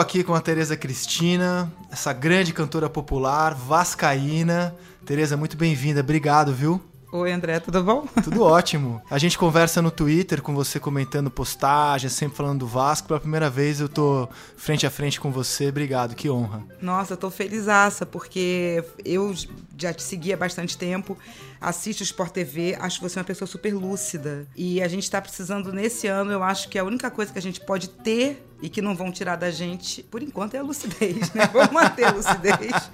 aqui com a Tereza Cristina, essa grande cantora popular, vascaína. Tereza, muito bem-vinda. Obrigado, viu? Oi, André, tudo bom? Tudo ótimo. A gente conversa no Twitter com você comentando postagens, sempre falando do Vasco. Pela primeira vez eu tô frente a frente com você. Obrigado, que honra. Nossa, eu tô felizaça, porque eu já te segui há bastante tempo, assisto o Sport TV, acho você uma pessoa super lúcida. E a gente tá precisando, nesse ano, eu acho que a única coisa que a gente pode ter e que não vão tirar da gente, por enquanto, é a lucidez, né? Vamos manter a lucidez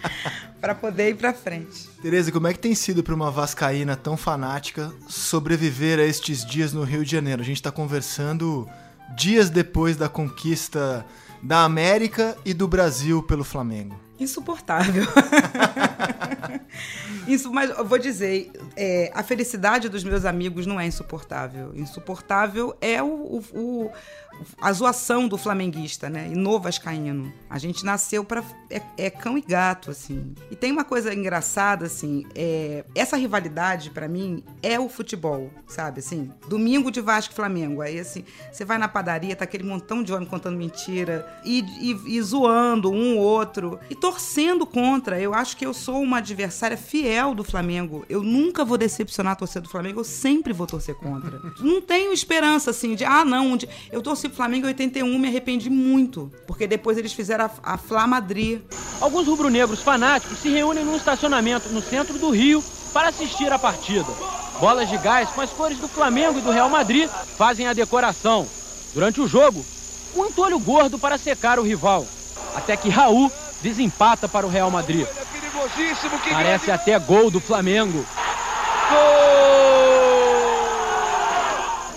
para poder ir para frente. Tereza, como é que tem sido para uma vascaína tão fanática sobreviver a estes dias no Rio de Janeiro? A gente está conversando dias depois da conquista da América e do Brasil pelo Flamengo. Insuportável. Isso, mas eu vou dizer, é, a felicidade dos meus amigos não é insuportável. Insuportável é o, o, o a zoação do flamenguista, né? E no vascaíno. A gente nasceu para é, é, cão e gato, assim. E tem uma coisa engraçada, assim, é, essa rivalidade para mim é o futebol, sabe? Assim, domingo de Vasco e Flamengo. Aí, assim, você vai na padaria, tá aquele montão de homem contando mentira e, e, e zoando um ou outro e torcendo contra. Eu acho que eu sou uma adversária fiel do Flamengo. Eu nunca vou decepcionar a torcida do Flamengo, eu sempre vou torcer contra. não tenho esperança, assim, de, ah, não, eu torci torci pro Flamengo em 81, me arrependi muito, porque depois eles fizeram a, a Flá Madrid. Alguns rubro-negros fanáticos se reúnem num estacionamento no centro do Rio para assistir a partida. Bolas de gás com as cores do Flamengo e do Real Madrid fazem a decoração. Durante o jogo, um entolho gordo para secar o rival. Até que Raul desempata para o Real Madrid. Parece até gol do Flamengo. Gol!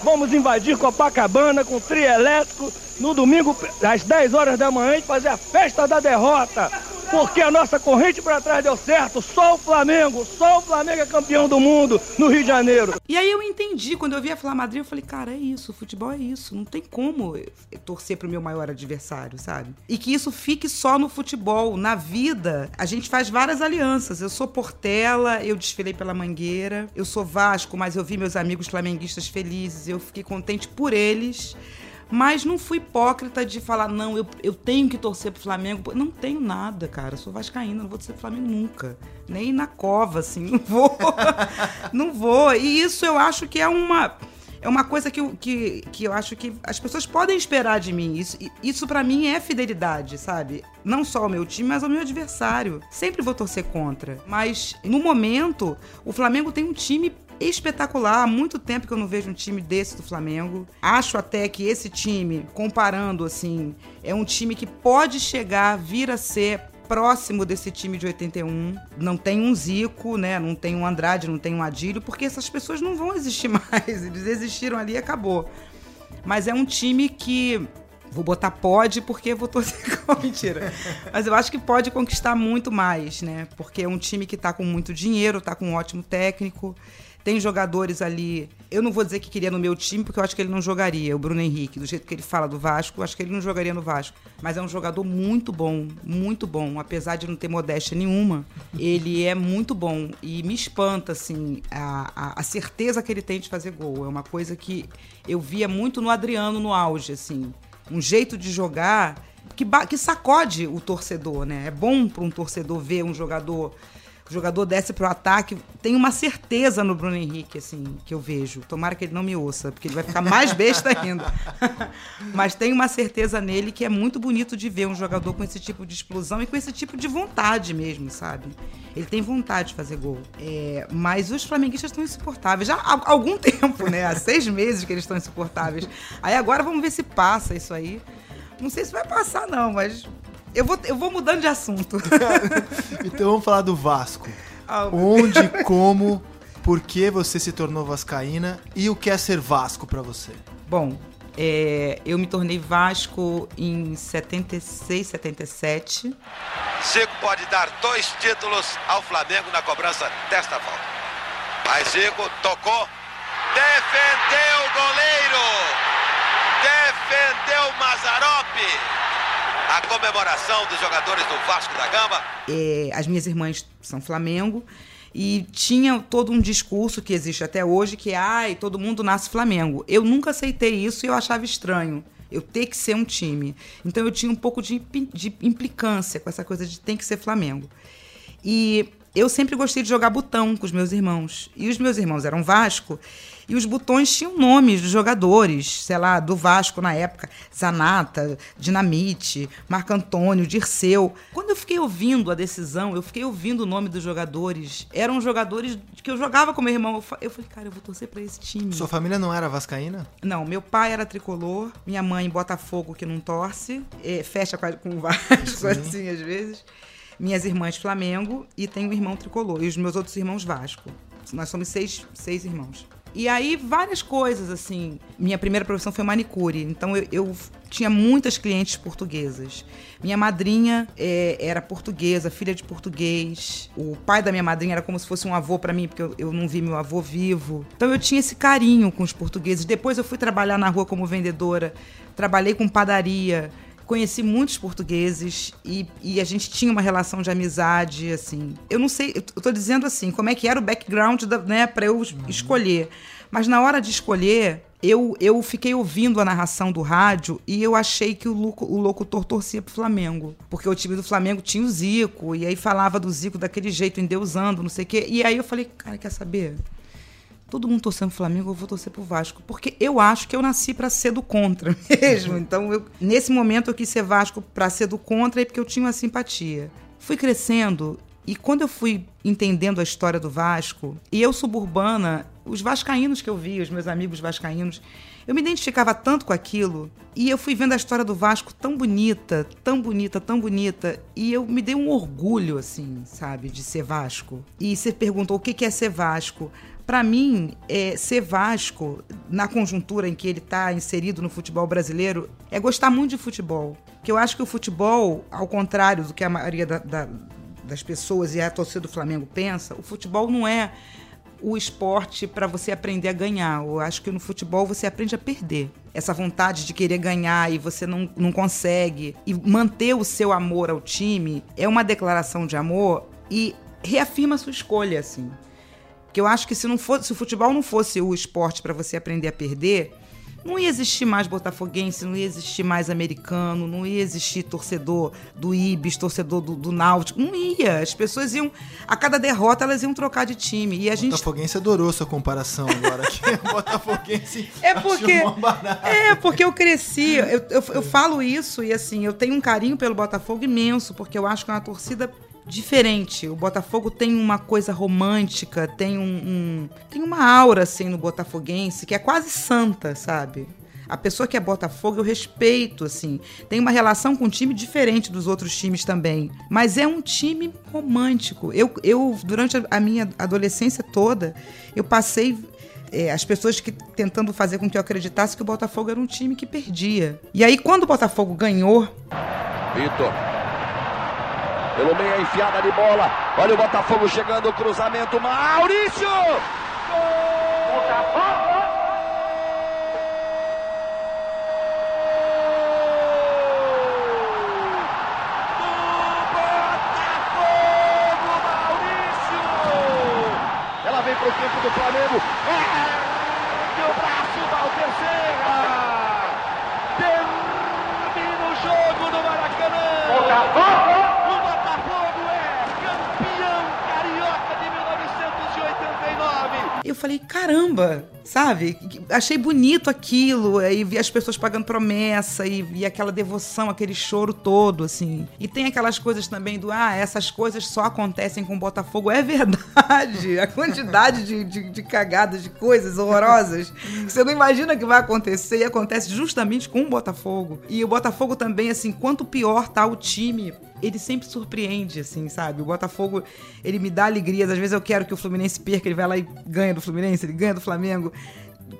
Vamos invadir Copacabana com trio elétrico no domingo às 10 horas da manhã e fazer a festa da derrota porque a nossa corrente para trás deu certo. Só o Flamengo, só o Flamengo é campeão do mundo no Rio de Janeiro. E aí eu entendi, quando eu vi a Flá Madrid, eu falei, cara, é isso, futebol é isso. Não tem como torcer pro meu maior adversário, sabe? E que isso fique só no futebol. Na vida, a gente faz várias alianças. Eu sou Portela, eu desfilei pela Mangueira. Eu sou Vasco, mas eu vi meus amigos flamenguistas felizes. Eu fiquei contente por eles. Mas não fui hipócrita de falar, não, eu, eu tenho que torcer pro Flamengo. Não tenho nada, cara. Sou vascaína, não vou torcer pro Flamengo nunca. Nem na cova, assim, não vou. não vou. E isso eu acho que é uma é uma coisa que, que, que eu acho que as pessoas podem esperar de mim. Isso, isso para mim é fidelidade, sabe? Não só ao meu time, mas ao meu adversário. Sempre vou torcer contra. Mas no momento, o Flamengo tem um time espetacular. Há muito tempo que eu não vejo um time desse do Flamengo. Acho até que esse time, comparando assim, é um time que pode chegar, vir a ser próximo desse time de 81. Não tem um Zico, né? Não tem um Andrade, não tem um Adílio, porque essas pessoas não vão existir mais. Eles existiram ali e acabou. Mas é um time que Vou botar pode porque vou torcer com mentira. Mas eu acho que pode conquistar muito mais, né? Porque é um time que tá com muito dinheiro, tá com um ótimo técnico. Tem jogadores ali. Eu não vou dizer que queria no meu time, porque eu acho que ele não jogaria. O Bruno Henrique, do jeito que ele fala do Vasco, eu acho que ele não jogaria no Vasco. Mas é um jogador muito bom, muito bom. Apesar de não ter modéstia nenhuma, ele é muito bom. E me espanta, assim, a, a, a certeza que ele tem de fazer gol. É uma coisa que eu via muito no Adriano no auge, assim. Um jeito de jogar que, que sacode o torcedor, né? É bom para um torcedor ver um jogador o jogador desce pro ataque. Tem uma certeza no Bruno Henrique, assim, que eu vejo. Tomara que ele não me ouça, porque ele vai ficar mais besta ainda. Mas tem uma certeza nele que é muito bonito de ver um jogador com esse tipo de explosão e com esse tipo de vontade mesmo, sabe? Ele tem vontade de fazer gol. É, mas os flamenguistas estão insuportáveis. Já há algum tempo, né? Há seis meses que eles estão insuportáveis. Aí agora vamos ver se passa isso aí. Não sei se vai passar, não, mas eu vou, eu vou mudando de assunto. então vamos falar do Vasco. Ah, Onde, como, por que você se tornou vascaína e o que é ser Vasco para você? Bom, é, eu me tornei Vasco em 76, 77. Zico pode dar dois títulos ao Flamengo na cobrança desta volta. Mas Zico tocou, defendeu o goleiro, defendeu Mazarope a comemoração dos jogadores do Vasco da Gama. É, as minhas irmãs são Flamengo e tinha todo um discurso que existe até hoje que ai todo mundo nasce Flamengo. Eu nunca aceitei isso e eu achava estranho. Eu ter que ser um time. Então eu tinha um pouco de, de implicância com essa coisa de tem que ser Flamengo. E eu sempre gostei de jogar botão com os meus irmãos. E os meus irmãos eram Vasco. E os botões tinham nomes dos jogadores, sei lá, do Vasco na época. Zanata, Dinamite, Marco Antônio, Dirceu. Quando eu fiquei ouvindo a decisão, eu fiquei ouvindo o nome dos jogadores. Eram jogadores que eu jogava com meu irmão. Eu falei, cara, eu vou torcer para esse time. Sua família não era vascaína? Não, meu pai era tricolor, minha mãe Botafogo que não torce, é, fecha com o Vasco, assim, às vezes minhas irmãs Flamengo e tenho um irmão tricolor. E os meus outros irmãos Vasco. Nós somos seis, seis irmãos. E aí, várias coisas, assim. Minha primeira profissão foi manicure, então eu, eu tinha muitas clientes portuguesas. Minha madrinha é, era portuguesa, filha de português. O pai da minha madrinha era como se fosse um avô para mim, porque eu, eu, não vi meu avô vivo. Então eu tinha esse carinho com os portugueses. Depois eu fui trabalhar na rua como vendedora, trabalhei com padaria conheci muitos portugueses e, e, a gente tinha uma relação de amizade, assim. Eu não sei, eu tô dizendo assim, como é que era o background, da, né, para eu uhum. escolher. Mas na hora de escolher, eu, eu fiquei ouvindo a narração do rádio e eu achei que o, o locutor torcia pro Flamengo. Porque o time do Flamengo tinha o Zico, e aí falava do Zico daquele jeito, endeusando, não sei o quê. E aí eu falei, cara, quer saber? Todo mundo torcendo pro Flamengo, eu vou torcer pro Vasco. Porque eu acho que eu nasci para ser do contra mesmo. Então, eu, nesse momento, eu quis ser Vasco para ser do contra e porque eu tinha uma simpatia. Fui crescendo e quando eu fui entendendo a história do Vasco, e eu suburbana, os vascaínos que eu vi, os meus amigos vascaínos, eu me identificava tanto com aquilo e eu fui vendo a história do Vasco tão bonita, tão bonita, tão bonita e eu me dei um orgulho assim, sabe, de ser Vasco. E você perguntou o que é ser Vasco? Para mim, é, ser Vasco, na conjuntura em que ele está inserido no futebol brasileiro, é gostar muito de futebol. Que eu acho que o futebol, ao contrário do que a maioria da, da, das pessoas e a torcida do Flamengo pensa, o futebol não é o esporte para você aprender a ganhar. Eu acho que no futebol você aprende a perder. Essa vontade de querer ganhar e você não, não consegue. E manter o seu amor ao time é uma declaração de amor e reafirma sua escolha, assim. Que eu acho que se não fosse, se o futebol não fosse o esporte para você aprender a perder, não ia existir mais botafoguense, não ia existir mais americano, não ia existir torcedor do Ibis, torcedor do, do Náutico, não ia. As pessoas iam, a cada derrota elas iam trocar de time. E a gente Botafoguense adorou sua comparação agora aqui. Botafoguense. É porque É porque eu cresci, eu, eu, eu falo isso e assim, eu tenho um carinho pelo Botafogo imenso, porque eu acho que é uma torcida diferente. O Botafogo tem uma coisa romântica, tem um, um, tem uma aura assim no botafoguense que é quase santa, sabe? A pessoa que é Botafogo eu respeito, assim. Tem uma relação com o time diferente dos outros times também. Mas é um time romântico. Eu, eu durante a minha adolescência toda, eu passei é, as pessoas que tentando fazer com que eu acreditasse que o Botafogo era um time que perdia. E aí, quando o Botafogo ganhou. Vitor. Pelo meio a enfiada de bola. Olha o Botafogo chegando, cruzamento. Maurício! Gol! Botafogo! Ela vem pro campo do Flamengo. É! o braço, Walter Serra! Termina o jogo no Maracanã! Botafogo! Eu falei, caramba, sabe? Achei bonito aquilo, aí vi as pessoas pagando promessa e, e aquela devoção, aquele choro todo, assim. E tem aquelas coisas também do, ah, essas coisas só acontecem com o Botafogo. É verdade, a quantidade de, de, de cagadas, de coisas horrorosas, você não imagina que vai acontecer e acontece justamente com o Botafogo. E o Botafogo também, assim, quanto pior tá o time ele sempre surpreende, assim, sabe? O Botafogo, ele me dá alegrias. Às vezes eu quero que o Fluminense perca, ele vai lá e ganha do Fluminense, ele ganha do Flamengo.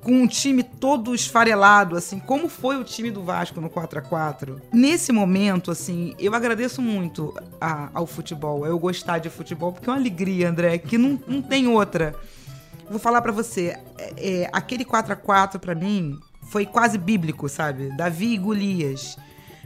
Com um time todo esfarelado, assim, como foi o time do Vasco no 4 a 4 Nesse momento, assim, eu agradeço muito a, ao futebol, eu gostar de futebol, porque é uma alegria, André, que não, não tem outra. Vou falar para você, é, é, aquele 4 a 4 para mim foi quase bíblico, sabe? Davi e Golias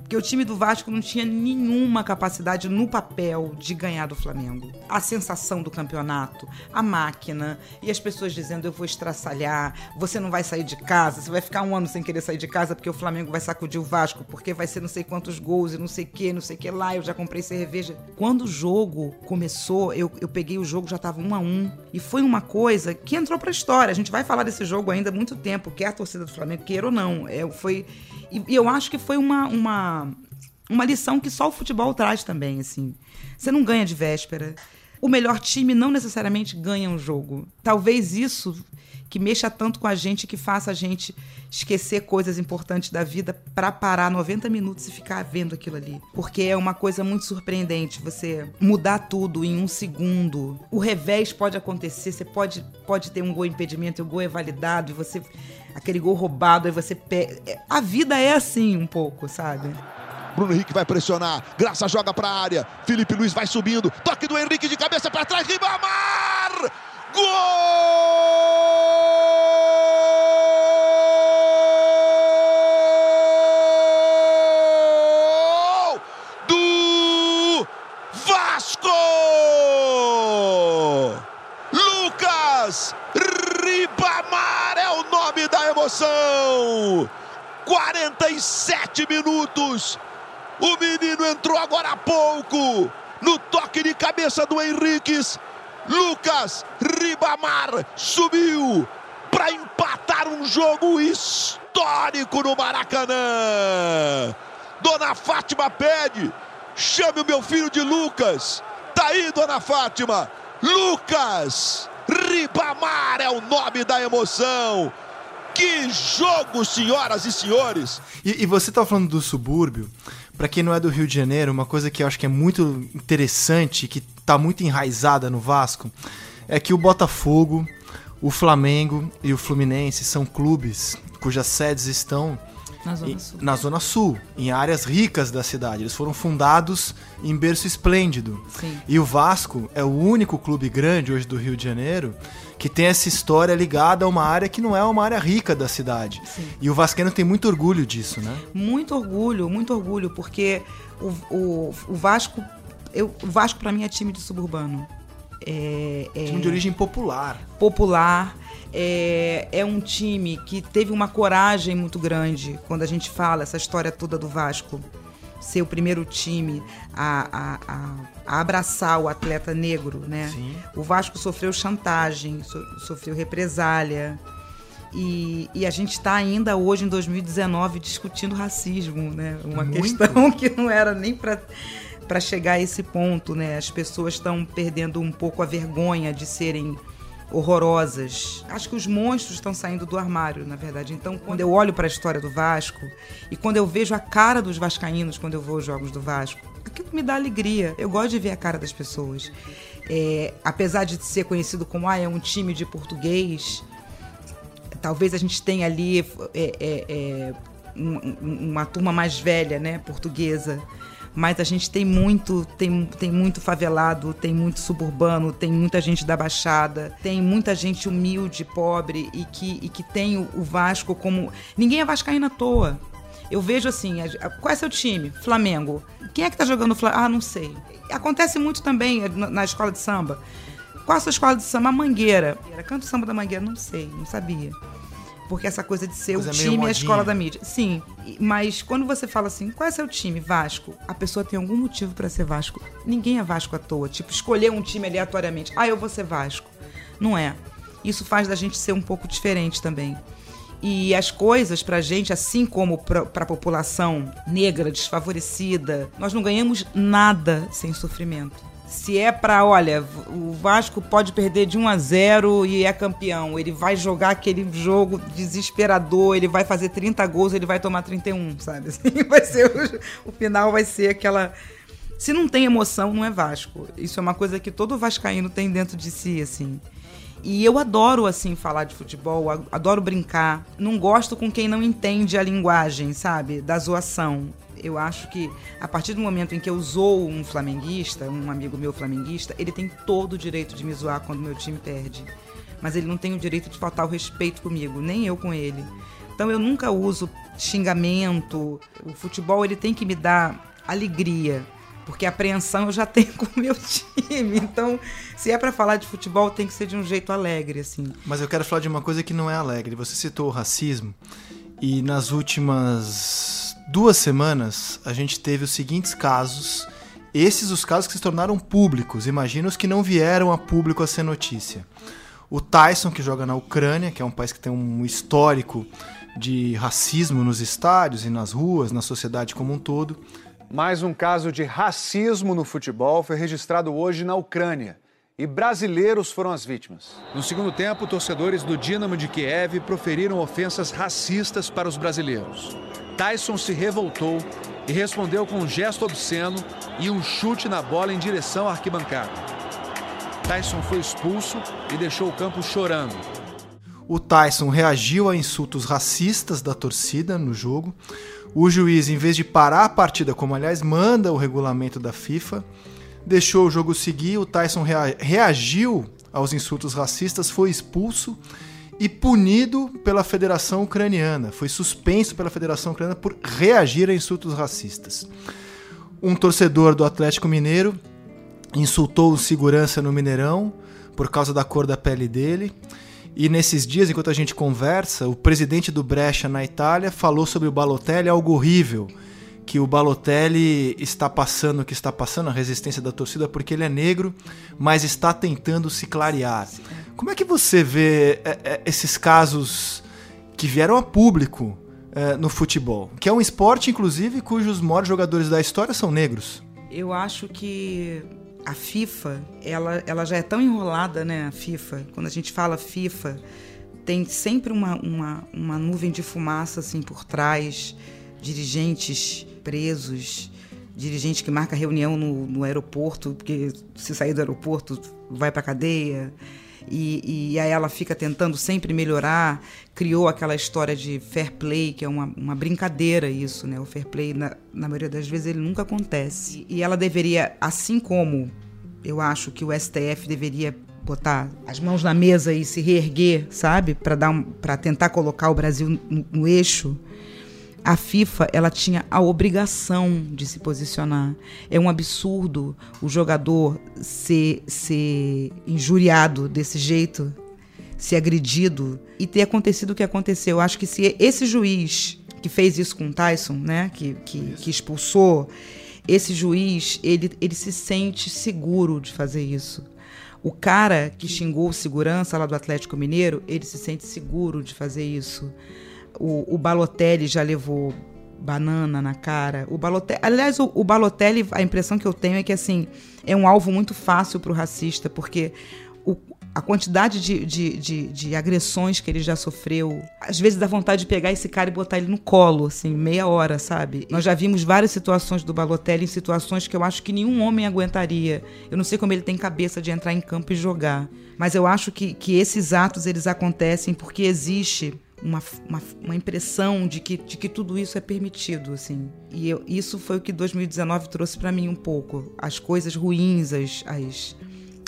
Porque o time do Vasco não tinha nenhuma capacidade no papel de ganhar do Flamengo. A sensação do campeonato, a máquina e as pessoas dizendo eu vou estraçalhar, você não vai sair de casa, você vai ficar um ano sem querer sair de casa porque o Flamengo vai sacudir o Vasco, porque vai ser não sei quantos gols e não sei o que, não sei o que lá, eu já comprei cerveja. Quando o jogo começou, eu, eu peguei o jogo, já tava um a um. E foi uma coisa que entrou pra história. A gente vai falar desse jogo ainda há muito tempo, quer a torcida do Flamengo, queira ou não. É, foi e, e eu acho que foi uma, uma, uma lição que só o futebol traz também, assim. Você não ganha de véspera. O melhor time não necessariamente ganha um jogo. Talvez isso que mexa tanto com a gente, que faça a gente esquecer coisas importantes da vida para parar 90 minutos e ficar vendo aquilo ali. Porque é uma coisa muito surpreendente você mudar tudo em um segundo. O revés pode acontecer, você pode, pode ter um gol impedimento e o gol é validado e você. aquele gol roubado, aí você. Pe... A vida é assim um pouco, sabe? Bruno Henrique vai pressionar. Graça joga para a área. Felipe Luiz vai subindo. Toque do Henrique de cabeça para trás. Ribamar! Gol! Do Vasco! Lucas Ribamar é o nome da emoção. 47 minutos. O menino entrou agora há pouco no toque de cabeça do Henriques. Lucas Ribamar subiu para empatar um jogo histórico no Maracanã. Dona Fátima pede, chame o meu filho de Lucas. Tá aí, Dona Fátima. Lucas Ribamar é o nome da emoção. Que jogo, senhoras e senhores! E, e você tá falando do subúrbio. Para quem não é do Rio de Janeiro, uma coisa que eu acho que é muito interessante, que tá muito enraizada no Vasco, é que o Botafogo, o Flamengo e o Fluminense são clubes cujas sedes estão Na Zona em- Sul. na Zona Sul, em áreas ricas da cidade. Eles foram fundados em berço esplêndido. Sim. E o Vasco é o único clube grande hoje do Rio de Janeiro que tem essa história ligada a uma área que não é uma área rica da cidade. Sim. E o Vascaíno tem muito orgulho disso, né? Muito orgulho, muito orgulho, porque o, o, o Vasco. Eu, o Vasco, para mim, é time de suburbano. É, é Time de origem popular. popular. É, é um time que teve uma coragem muito grande quando a gente fala essa história toda do Vasco. Ser o primeiro time a, a, a, a abraçar o atleta negro, né? Sim. O Vasco sofreu chantagem, so- sofreu represália. E, e a gente está ainda hoje, em 2019, discutindo racismo, né? Uma Muito. questão que não era nem para para chegar a esse ponto, né? As pessoas estão perdendo um pouco a vergonha de serem horrorosas. Acho que os monstros estão saindo do armário, na verdade. Então, quando eu olho para a história do Vasco e quando eu vejo a cara dos vascaínos quando eu vou aos jogos do Vasco, aquilo me dá alegria. Eu gosto de ver a cara das pessoas. É, apesar de ser conhecido como ah, é um time de português, talvez a gente tenha ali é, é, é, um- um- uma turma mais velha, né, portuguesa. Mas a gente tem muito, tem, tem muito favelado, tem muito suburbano, tem muita gente da Baixada, tem muita gente humilde, pobre e que, e que tem o, Vasco como. Ninguém é vascaíno à toa. Eu vejo assim, a- a- qual é seu time? Flamengo. Quem é que tá jogando Flamengo? Ah, não sei. Acontece muito também na, na escola de samba. Qual é a sua escola de samba? A Mangueira. Canto samba da Mangueira? Não sei, não sabia. Porque essa coisa de ser Coisa o time e a modinha. escola da mídia. Sim, mas quando você fala assim, qual é seu time? Vasco. A pessoa tem algum motivo pra ser Vasco. Ninguém é Vasco à toa. Tipo, escolher um time aleatoriamente. Ah, eu vou ser Vasco. Não é. Isso faz da gente ser um pouco diferente também. E as coisas pra gente, assim como pra, pra população negra, desfavorecida, nós não ganhamos nada sem sofrimento. Se é pra, olha, o Vasco pode perder de 1 a 0 e é campeão, ele vai jogar aquele jogo desesperador, ele vai fazer 30 gols, ele vai tomar 31, sabe? Assim, vai ser o, o final vai ser aquela se não tem emoção, não é Vasco. Isso é uma coisa que todo vascaíno tem dentro de si, assim. E eu adoro, assim, falar de futebol, adoro brincar. Não gosto com quem não entende a linguagem, sabe? Da zoação. Eu acho que a partir do momento em que eu zoo um flamenguista, um amigo meu flamenguista, ele tem todo o direito de me zoar quando meu time perde. Mas ele não tem o direito de faltar o respeito comigo, nem eu com ele. Então eu nunca uso xingamento. O futebol ele tem que me dar alegria, porque apreensão eu já tenho com o meu time. Então, se é para falar de futebol, tem que ser de um jeito alegre, assim. Mas eu quero falar de uma coisa que não é alegre. Você citou o racismo e nas últimas duas semanas a gente teve os seguintes casos. Esses os casos que se tornaram públicos. Imagina os que não vieram a público a ser notícia. O Tyson, que joga na Ucrânia, que é um país que tem um histórico de racismo nos estádios e nas ruas, na sociedade como um todo. Mais um caso de racismo no futebol foi registrado hoje na Ucrânia. E brasileiros foram as vítimas. No segundo tempo, torcedores do Dinamo de Kiev proferiram ofensas racistas para os brasileiros. Tyson se revoltou e respondeu com um gesto obsceno e um chute na bola em direção à arquibancada. Tyson foi expulso e deixou o campo chorando. O Tyson reagiu a insultos racistas da torcida no jogo. O juiz, em vez de parar a partida, como aliás manda o regulamento da FIFA, deixou o jogo seguir. O Tyson rea reagiu aos insultos racistas, foi expulso e punido pela Federação Ucraniana. Foi suspenso pela Federação Ucraniana por reagir a insultos racistas. Um torcedor do Atlético Mineiro insultou o segurança no Mineirão por causa da cor da pele dele. E nesses dias, enquanto a gente conversa, o presidente do Brescia na Itália falou sobre o Balotelli algo horrível, que o Balotelli está passando o que está passando, a resistência da torcida, porque ele é negro, mas está tentando se clarear. Como é que você vê é, é, esses casos que vieram a público é, no futebol? Que é um esporte, inclusive, cujos maiores jogadores da história são negros. Eu acho que a FIFA, ela, ela já é tão enrolada, né? A FIFA. Quando a gente fala FIFA, tem sempre uma, uma, uma nuvem de fumaça assim por trás, dirigentes presos, dirigente que marca reunião no, no aeroporto, porque se sair do aeroporto vai para cadeia. E, e, aí ela fica tentando sempre melhorar. Criou aquela história de fair play, que é uma, uma brincadeira isso, né? O fair play, na, na maioria das vezes, ele nunca acontece. E, ela deveria, assim como eu acho que o STF deveria botar as mãos na mesa e se reerguer, sabe? Para um, tentar colocar o Brasil no, no eixo a FIFA ela tinha a obrigação de se posicionar. É um absurdo o jogador ser, ser injuriado desse jeito, ser agredido e ter acontecido o que aconteceu. Eu acho que se esse juiz que fez isso com o Tyson, né, que, que, que expulsou, esse juiz ele, ele se sente seguro de fazer isso. O cara que xingou o segurança lá do Atlético Mineiro, ele se sente seguro de fazer isso. O, o Balotelli já levou banana na cara. O Balotelli, aliás, o, o Balotelli, a impressão que eu tenho é que assim é um alvo muito fácil para o racista, porque o, a quantidade de, de, de, de, agressões que ele já sofreu, às vezes dá vontade de pegar esse cara e botar ele no colo, assim, meia hora, sabe? Nós já vimos várias situações do Balotelli em situações que eu acho que nenhum homem aguentaria. Eu não sei como ele tem cabeça de entrar em campo e jogar. Mas eu acho que, que esses atos eles acontecem porque existe uma, uma, uma, impressão de que, de que tudo isso é permitido, assim. E eu, isso foi o que 2019 trouxe para mim um pouco. As coisas ruins, as, as,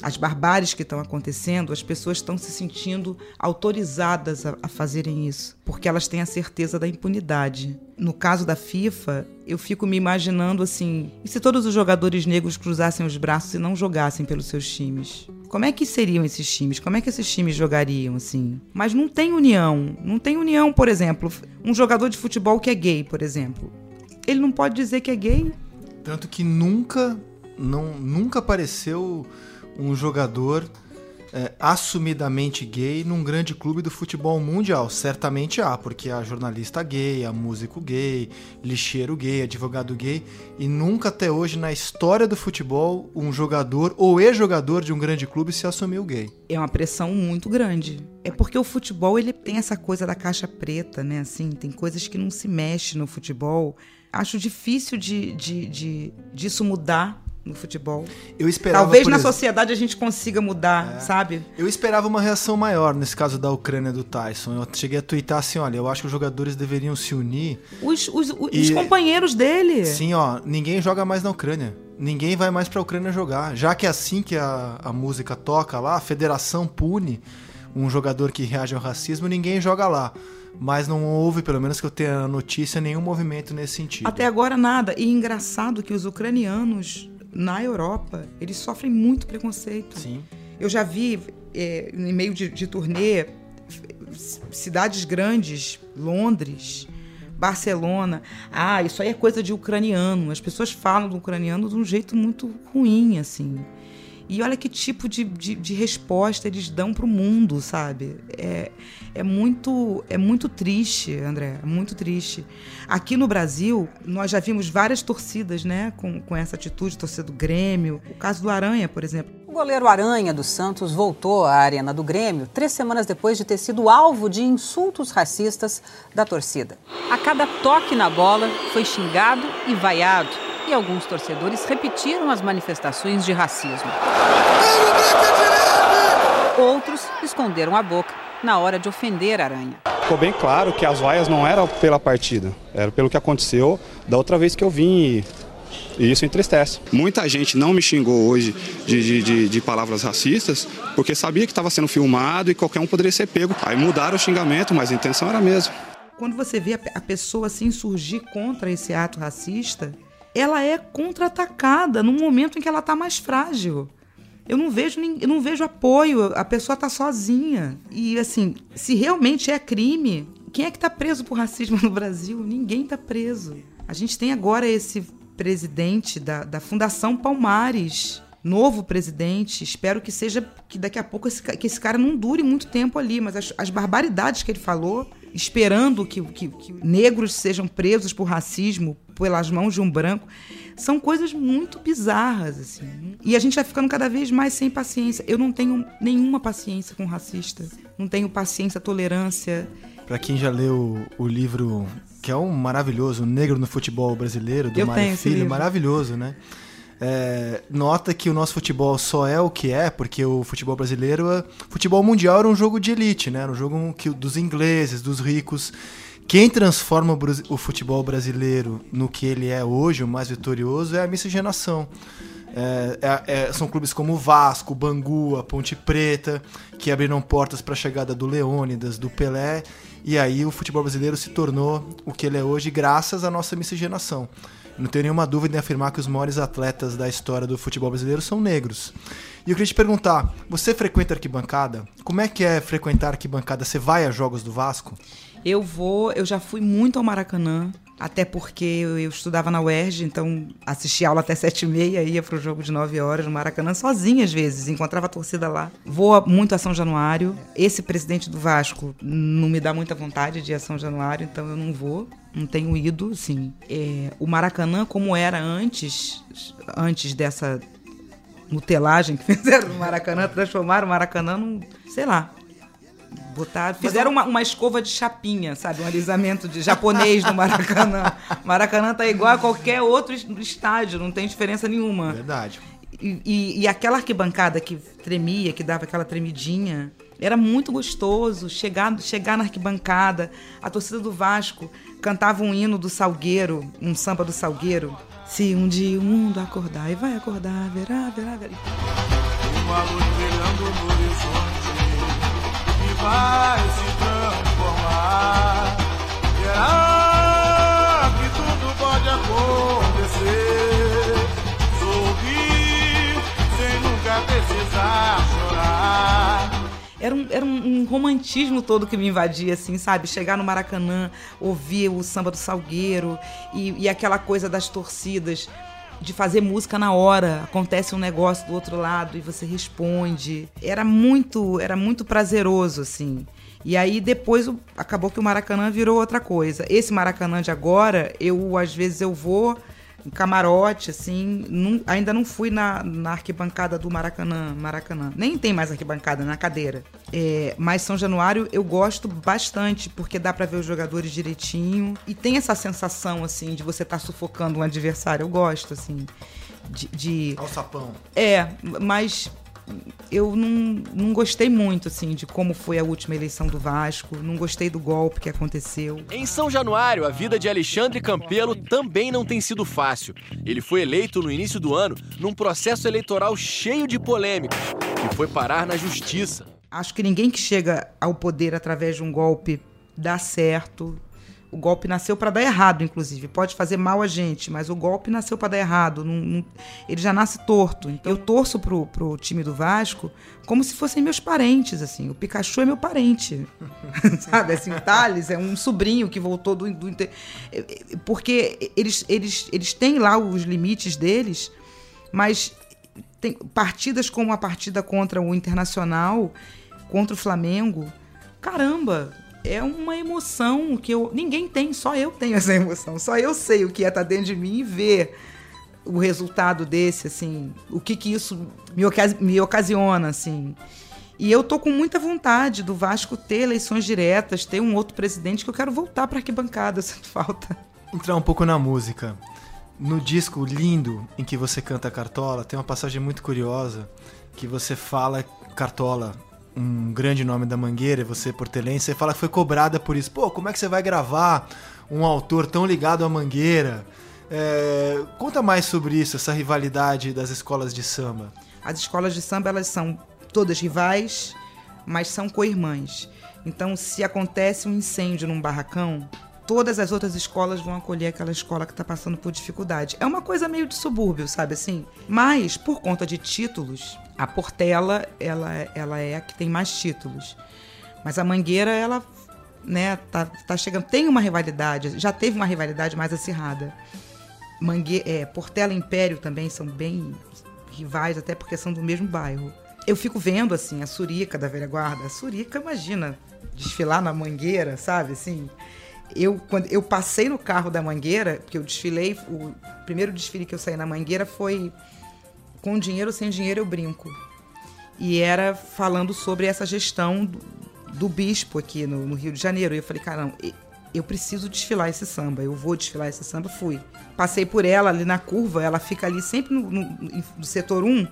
as barbáries que estão acontecendo, as pessoas estão se sentindo autorizadas a, a, fazerem isso, porque elas têm a certeza da impunidade. No caso da FIFA, eu fico me imaginando assim: e se todos os jogadores negros cruzassem os braços e não jogassem pelos seus times? Como é que seriam esses times? Como é que esses times jogariam assim? Mas não tem união. Não tem união, por exemplo, um jogador de futebol que é gay, por exemplo. Ele não pode dizer que é gay. Tanto que nunca não nunca apareceu um jogador é, assumidamente gay num grande clube do futebol mundial. Certamente há, porque há jornalista gay, há músico gay, lixeiro gay, advogado gay, e nunca até hoje na história do futebol um jogador ou ex-jogador de um grande clube se assumiu gay. É uma pressão muito grande. É porque o futebol ele tem essa coisa da caixa preta, né? Assim, tem coisas que não se mexe no futebol. Acho difícil de, de, de disso mudar no futebol. Eu esperava, Talvez na sociedade a gente consiga mudar, é. sabe? Eu esperava uma reação maior nesse caso da Ucrânia do Tyson. Eu cheguei a twittar assim, olha, eu acho que os jogadores deveriam se unir. Os, os, os, e... os companheiros dele. Sim, ó, ninguém joga mais na Ucrânia. Ninguém vai mais pra Ucrânia jogar. Já que é assim que a, a música toca lá, a federação pune um jogador que reage ao racismo, ninguém joga lá. Mas não houve, pelo menos que eu tenha notícia, nenhum movimento nesse sentido. Até agora nada. E engraçado que os ucranianos na Europa, eles sofrem muito preconceito. Sim. Eu já vi, é, em meio de, de turnê, cidades grandes, Londres, Barcelona. Ah, isso aí é coisa de ucraniano. As pessoas falam do ucraniano de um jeito muito ruim, assim. E olha que tipo de, de, de resposta eles dão para o mundo, sabe? É, é, muito, é muito triste, André, é muito triste. Aqui no Brasil, nós já vimos várias torcidas né, com, com essa atitude, torcida do Grêmio. O caso do Aranha, por exemplo. O goleiro Aranha do Santos voltou à Arena do Grêmio três semanas depois de ter sido alvo de insultos racistas da torcida. A cada toque na bola, foi xingado e vaiado e alguns torcedores repetiram as manifestações de racismo. Outros esconderam a boca na hora de ofender a Aranha. Ficou bem claro que as vaias não eram pela partida, era pelo que aconteceu da outra vez que eu vim e isso entristece. Muita gente não me xingou hoje de, de, de, de palavras racistas porque sabia que estava sendo filmado e qualquer um poderia ser pego. Aí mudaram o xingamento, mas a intenção era a mesma. Quando você vê a pessoa assim surgir contra esse ato racista, ela é contra-atacada no momento em que ela está mais frágil. Eu não vejo eu não vejo apoio, a pessoa está sozinha. E assim, se realmente é crime, quem é que está preso por racismo no Brasil? Ninguém está preso. A gente tem agora esse presidente da, da Fundação Palmares, novo presidente. Espero que seja que daqui a pouco esse, que esse cara não dure muito tempo ali, mas as, as barbaridades que ele falou, esperando que, que, que negros sejam presos por racismo pelas mãos de um branco, são coisas muito bizarras, assim. E a gente vai ficando cada vez mais sem paciência. Eu não tenho nenhuma paciência com racista. Não tenho paciência, tolerância. Para quem já leu o livro, que é um maravilhoso, Negro no Futebol Brasileiro, do Eu Mário Filho, maravilhoso, né? É, nota que o nosso futebol só é o que é, porque o futebol brasileiro, é- futebol mundial era um jogo de elite, né? Era um jogo que, dos ingleses, dos ricos. Quem transforma o, futebol brasileiro no que ele é hoje, o mais vitorioso, é a miscigenação. É, é- é- são clubes como o Vasco, o Bangu, a Ponte Preta, que abriram portas para a chegada do Leônidas, do Pelé, e aí o futebol brasileiro se tornou o que ele é hoje graças à nossa miscigenação. Não tenho nenhuma dúvida em afirmar que os maiores atletas da história do futebol brasileiro são negros. E eu queria te perguntar, você frequenta arquibancada? Como é que é frequentar arquibancada? Você vai a jogos do Vasco? Eu vou, eu já fui muito ao Maracanã, até porque eu, estudava na UERJ, então assistia aula até sete e meia, ia pro jogo de 9 horas no Maracanã, sozinha às vezes, encontrava a torcida lá. Vou muito a São Januário. Esse presidente do Vasco não me dá muita vontade de ir a São Januário, então eu não vou. Não tenho ido, assim. É, o Maracanã, como era antes, antes dessa nutelagem que fizeram no Maracanã, transformaram o Maracanã num, sei lá, Botaram, fizeram uma, uma escova de chapinha, sabe? Um alisamento de japonês no Maracanã. Maracanã tá igual a qualquer outro es- estádio, não tem diferença nenhuma. Verdade. E, e- e aquela arquibancada que tremia, que dava aquela tremidinha, era muito gostoso chegar, chegar na arquibancada. A torcida do Vasco cantava um hino do Salgueiro, um samba do Salgueiro. Se um dia o mundo acordar e vai acordar, verá, verá, verá. Uma luz brilhando no horizonte vai se transformar. Será que tudo pode acontecer? Sorrir sem nunca precisar chorar. Era um, era um romantismo todo que me invadia, assim, sabe? Chegar no Maracanã, ouvir o samba do Salgueiro e, e aquela coisa das torcidas, de fazer música na hora. Acontece um negócio do outro lado e você responde. Era muito, era muito prazeroso, assim. E aí depois acabou que o Maracanã virou outra coisa. Esse Maracanã de agora, eu às vezes eu vou em camarote, assim. não- ainda não fui na, na arquibancada do Maracanã, Maracanã. Nem tem mais arquibancada, na cadeira. É, mas São Januário eu gosto bastante, porque dá pra ver os jogadores direitinho. E tem essa sensação, assim, de você estar sufocando um adversário. Eu gosto, assim. De. de- Ao sapão. É, mas eu não, não gostei muito, assim, de como foi a última eleição do Vasco. Não gostei do golpe que aconteceu. Em São Januário, a vida de Alexandre Campelo também não tem sido fácil. Ele foi eleito no início do ano num processo eleitoral cheio de polêmicas, que foi parar na justiça. Acho que ninguém que chega ao poder através de um golpe dá certo. O golpe nasceu para dar errado, inclusive. Pode fazer mal a gente, mas o golpe nasceu para dar errado. Não, não, ele já nasce torto. Então, eu torço pro, pro time do Vasco como se fossem meus parentes, assim. O Pikachu é meu parente. Sabe, assim, o Thales é um sobrinho que voltou do... do porque eles, eles, eles têm lá os limites deles, mas tem partidas como a partida contra o Internacional, contra o Flamengo. Caramba, é uma emoção que eu ninguém tem, só eu tenho essa emoção. Só eu sei o que é estar tá dentro de mim e ver o resultado desse, assim, o que que isso me, ocasi me ocasiona, assim. E eu tô com muita vontade do Vasco ter eleições diretas, ter um outro presidente que eu quero voltar para arquibancada, sinto falta. Entrar um pouco na música. No disco lindo em que você canta Cartola, tem uma passagem muito curiosa que você fala Cartola, um grande nome da Mangueira, você portelense, você fala que foi cobrada por isso. Pô, como é que você vai gravar um autor tão ligado à Mangueira? É, conta mais sobre isso, essa rivalidade das escolas de samba. As escolas de samba, elas são todas rivais, mas são co-irmãs. Então, se acontece um incêndio num barracão, todas as outras escolas vão acolher aquela escola que está passando por dificuldade. É uma coisa meio de subúrbio, sabe assim? Mas, por conta de títulos, a Portela, ela, ela é a que tem mais títulos. Mas a Mangueira, ela né, tá, tá chegando. Tem uma rivalidade, já teve uma rivalidade mais acirrada. Mangue, é, Portela e Império também são bem rivais, até porque são do mesmo bairro. Eu fico vendo, assim, a Surica da velha guarda. A Surica, imagina, desfilar na Mangueira, sabe, assim... Eu, quando eu passei no carro da Mangueira, porque eu desfilei, o primeiro desfile que eu saí na Mangueira foi com dinheiro ou sem dinheiro eu brinco. E era falando sobre essa gestão do, do bispo aqui no, no, Rio de Janeiro. E eu falei, caramba, eu preciso desfilar esse samba, eu vou desfilar esse samba. Fui. Passei por ela ali na curva, ela fica ali sempre no, no, no setor 1,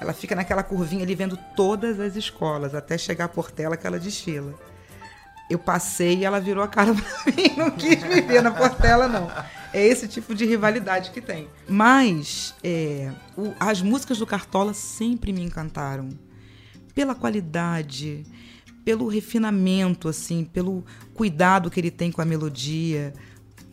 ela fica naquela curvinha ali vendo todas as escolas, até chegar a Portela que ela desfila. Eu passei e ela virou a cara pra mim, não quis me ver na Portela, não. É esse tipo de rivalidade que tem. Mas é, o, as músicas do Cartola sempre me encantaram. Pela qualidade, pelo refinamento, assim, pelo cuidado que ele tem com a melodia,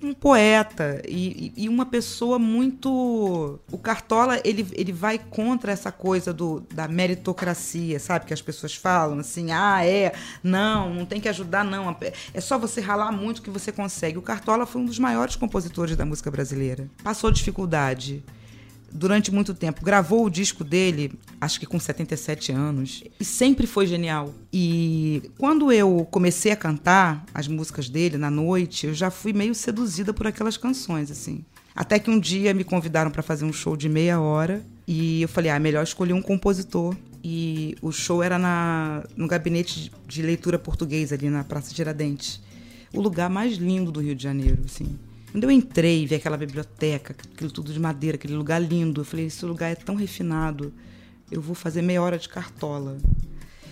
um poeta e, e, uma pessoa muito. O Cartola ele, ele vai contra essa coisa do, da meritocracia, sabe? Que as pessoas falam assim: ah, é, não, não tem que ajudar, não. É só você ralar muito que você consegue. O Cartola foi um dos maiores compositores da música brasileira. Passou dificuldade durante muito tempo. Gravou o disco dele, acho que com 77 anos, e sempre foi genial. E quando eu comecei a cantar as músicas dele na noite, eu já fui meio seduzida por aquelas canções, assim. Até que um dia me convidaram para fazer um show de meia hora e eu falei, ah, melhor escolher um compositor. E o show era na, no gabinete de leitura português ali na Praça Tiradentes. O lugar mais lindo do Rio de Janeiro, assim. Quando eu entrei e vi aquela biblioteca, aquilo tudo de madeira, aquele lugar lindo, eu falei: esse lugar é tão refinado, eu vou fazer meia hora de cartola.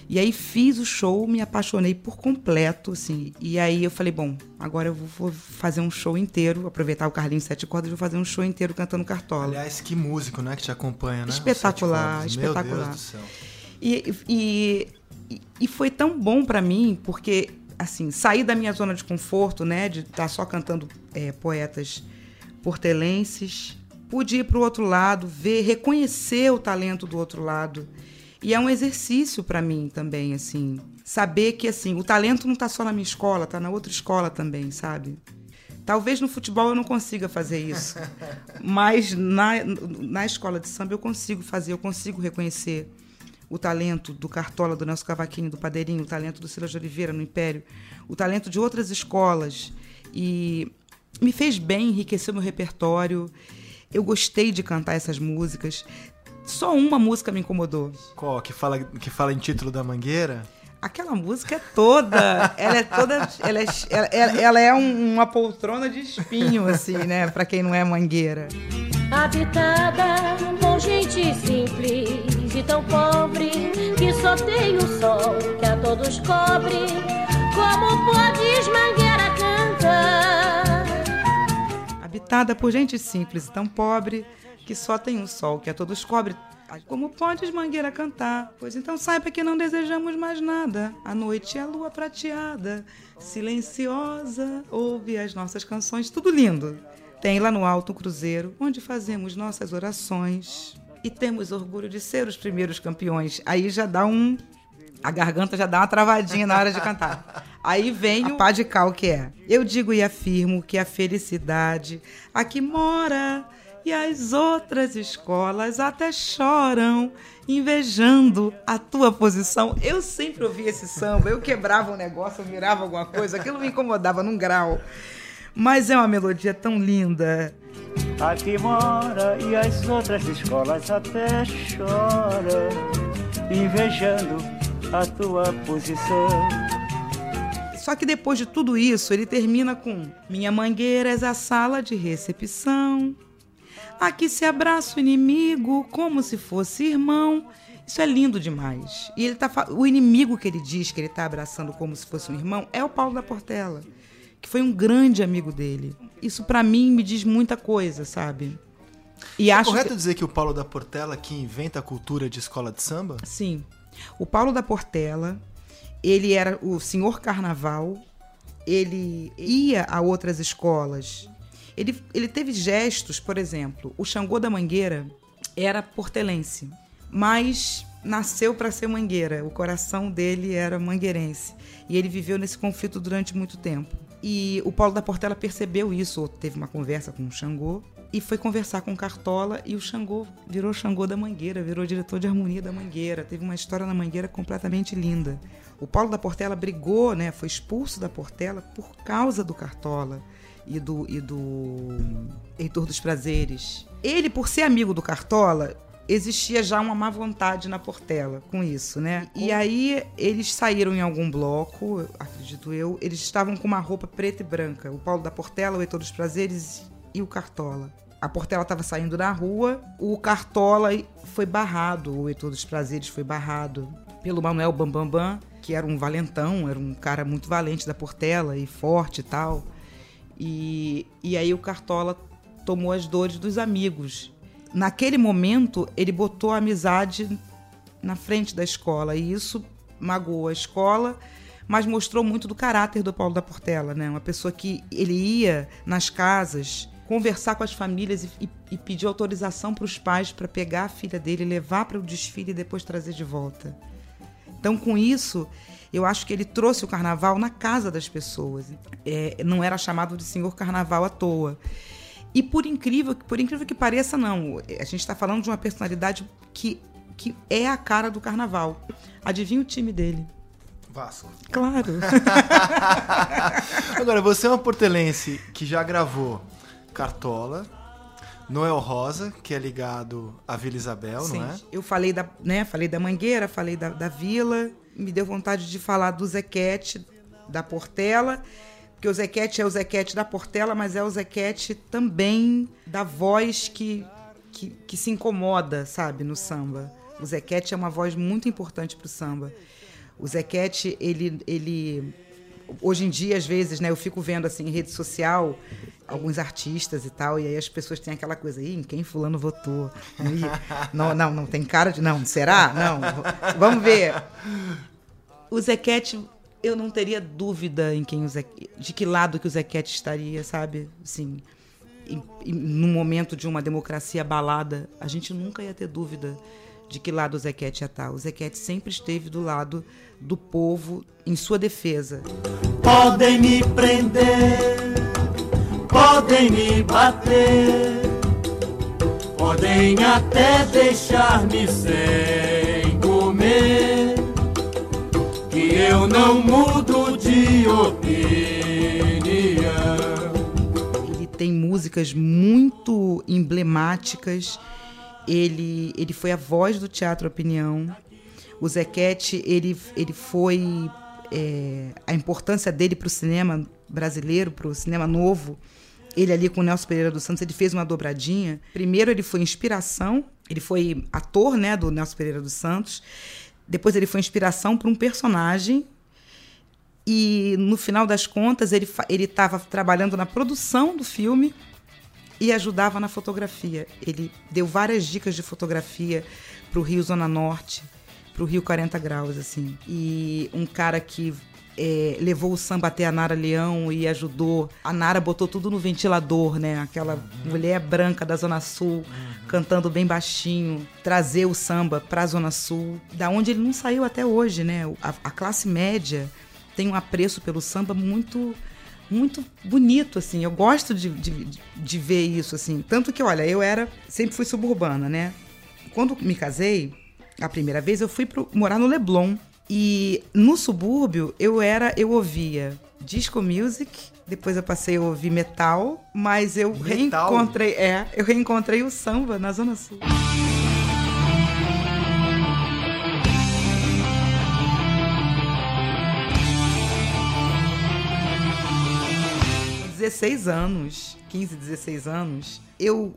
E aí fiz o show, me apaixonei por completo, assim. E aí eu falei, bom, agora eu vou fazer um show inteiro, aproveitar o Carlinhos Sete Cordas, vou fazer um show inteiro cantando Cartola. Aliás, que músico, né, que te acompanha, né? Espetacular, espetacular. Meu Deus do céu. E, e, e foi tão bom para mim, porque assim, sair da minha zona de conforto, né, de estar tá só cantando é, poetas portelenses, pude ir para o outro lado, ver, reconhecer o talento do outro lado. E é um exercício para mim também, assim, saber que assim, o talento não está só na minha escola, está na outra escola também, sabe? Talvez no futebol eu não consiga fazer isso, mas na, na escola de samba eu consigo fazer, eu consigo reconhecer o talento do Cartola, do Nelson Cavaquinho, do Padeirinho, o talento do Silas de Oliveira no Império, o talento de outras escolas. E me fez bem, enriqueceu meu repertório. Eu gostei de cantar essas músicas. Só uma música me incomodou. Qual? Que fala, que fala em título da Mangueira? Aquela música é toda, ela é toda, ela é, ela, ela é um, uma poltrona de espinho, assim, né? Pra quem não é mangueira. Habitada por gente simples e tão pobre que só tem o sol que a todos cobre. Como podes mangueira cantar? Habitada por gente simples e tão pobre que só tem o sol que a todos cobre. Como podes, Mangueira, cantar? Pois então saiba que não desejamos mais nada. A noite é a lua prateada, silenciosa, ouve as nossas canções, tudo lindo. Tem lá no alto um cruzeiro, onde fazemos nossas orações e temos orgulho de ser os primeiros campeões. Aí já dá um. A garganta já dá uma travadinha na hora de cantar. Aí vem o pá de cal que é. Eu digo e afirmo que a felicidade aqui mora e as outras escolas até choram, invejando a tua posição. Eu sempre ouvi esse samba, eu quebrava um negócio, eu virava alguma coisa, aquilo me incomodava num grau. Mas é uma melodia tão linda. Aqui mora e as outras escolas até choram, invejando a tua posição. Só que depois de tudo isso, ele termina com: Minha mangueira é a sala de recepção. Aqui se abraça o inimigo como se fosse irmão. Isso é lindo demais. E ele tá o inimigo que ele diz que ele está abraçando como se fosse um irmão é o Paulo da Portela, que foi um grande amigo dele. Isso para mim me diz muita coisa, sabe? E é acho correto que... dizer que o Paulo da Portela que inventa a cultura de escola de samba? Sim. O Paulo da Portela, ele era o senhor carnaval, ele ia a outras escolas ele, ele teve gestos, por exemplo, o Xangô da Mangueira era portelense, mas nasceu para ser mangueira. O coração dele era mangueirense. E ele viveu nesse conflito durante muito tempo. E o Paulo da Portela percebeu isso, teve uma conversa com o Xangô e foi conversar com o Cartola e o Xangô virou Xangô da Mangueira, virou diretor de harmonia da Mangueira. Teve uma história na Mangueira completamente linda. O Paulo da Portela brigou, né, foi expulso da Portela por causa do Cartola e do, e do Heitor dos Prazeres. Ele, por ser amigo do Cartola, existia já uma má vontade na Portela com isso, né? E aí eles saíram em algum bloco, acredito eu, eles estavam com uma roupa preta e branca. O Paulo da Portela, o Heitor dos Prazeres e o Cartola. A Portela estava saindo na rua, o Cartola foi barrado, o Heitor dos Prazeres foi barrado pelo Manuel Bambambam, Bam que era um valentão, era um cara muito valente da Portela e forte e tal. E, e aí o Cartola tomou as dores dos amigos. Naquele momento, ele botou a amizade na frente da escola e isso magoou a escola, mas mostrou muito do caráter do Paulo da Portela, né? Uma pessoa que ele ia nas casas conversar com as famílias e, e, e pedir autorização para os pais para pegar a filha dele, levar para o desfile e depois trazer de volta. Então, com isso, eu acho que ele trouxe o carnaval na casa das pessoas. É, não era chamado de senhor carnaval à toa. E por incrível, por incrível que pareça, não. A gente está falando de uma personalidade que, que é a cara do carnaval. Adivinha o time dele? Vasco. Claro. Agora, você é uma portelense que já gravou Cartola, Noel Rosa, que é ligado à Vila Isabel, Sim. não é? Eu falei da, né, falei da Mangueira, falei da, da Vila, me deu vontade de falar do Zequete da Portela, porque o Zequete é o Zequete da Portela, mas é o Zequete também da voz que, que, que se incomoda, sabe, no samba. O Zequete é uma voz muito importante para o samba. O Zequete, ele, ele hoje em dia, às vezes, né, eu fico vendo assim em rede social alguns artistas e tal, e aí as pessoas têm aquela coisa, aí, em quem fulano votou? não, não, não tem cara de. Não, será? Não. Vamos ver. O Zequete, eu não teria dúvida em quem o Zequete, de que lado que o Zequete estaria, sabe? Assim, num momento de uma democracia abalada, a gente nunca ia ter dúvida de que lado o Zequete ia estar. O Zequete sempre esteve do lado do povo em sua defesa. Podem me prender, podem me bater, podem até deixar-me sem comer, eu não mudo de opinião. Ele tem músicas muito emblemáticas. Ele, ele foi a voz do Teatro Opinião. O Zequete, ele, ele foi. É, a importância dele para o cinema brasileiro, para o cinema novo, ele ali com o Nelson Pereira dos Santos, ele fez uma dobradinha. Primeiro ele foi inspiração, ele foi ator, né, do Nelson Pereira dos Santos. Depois ele foi inspiração para um personagem. E no final das contas ele ele estava trabalhando na produção do filme e ajudava na fotografia. Ele deu várias dicas de fotografia pro Rio Zona Norte, pro Rio 40 Graus, assim. E um cara que é, levou o samba até a Nara Leão e ajudou. A Nara botou tudo no ventilador, né? Aquela mulher branca da Zona Sul, cantando bem baixinho, trazer o samba pra Zona Sul, da onde ele não saiu até hoje, né? A, a classe média tem um apreço pelo samba muito muito bonito, assim. Eu gosto de, de, de ver isso, assim. Tanto que, olha, eu era. Sempre fui suburbana, né? Quando me casei, a primeira vez, eu fui pro, morar no Leblon. E no subúrbio, eu era. Eu ouvia disco music. Depois eu passei a ouvir metal, mas eu Metal? reencontrei, é, eu reencontrei o samba na Zona Sul. 16 anos, 15, 16 anos, eu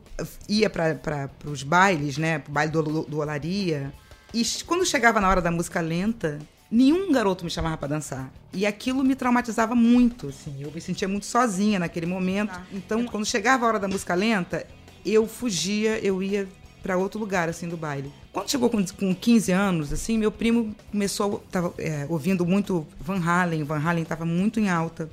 ia para os bailes, né? Baile do, do Olaria. E quando chegava na hora da música lenta, nenhum garoto me chamava para dançar. E aquilo me traumatizava muito, assim. Eu me sentia muito sozinha naquele momento. Então, quando chegava a hora da música lenta, eu fugia, eu ia para outro lugar, assim, do baile. Quando chegou com, com 15 anos, assim, meu primo começou, tava é, ouvindo muito Van Halen. Van Halen estava muito em alta,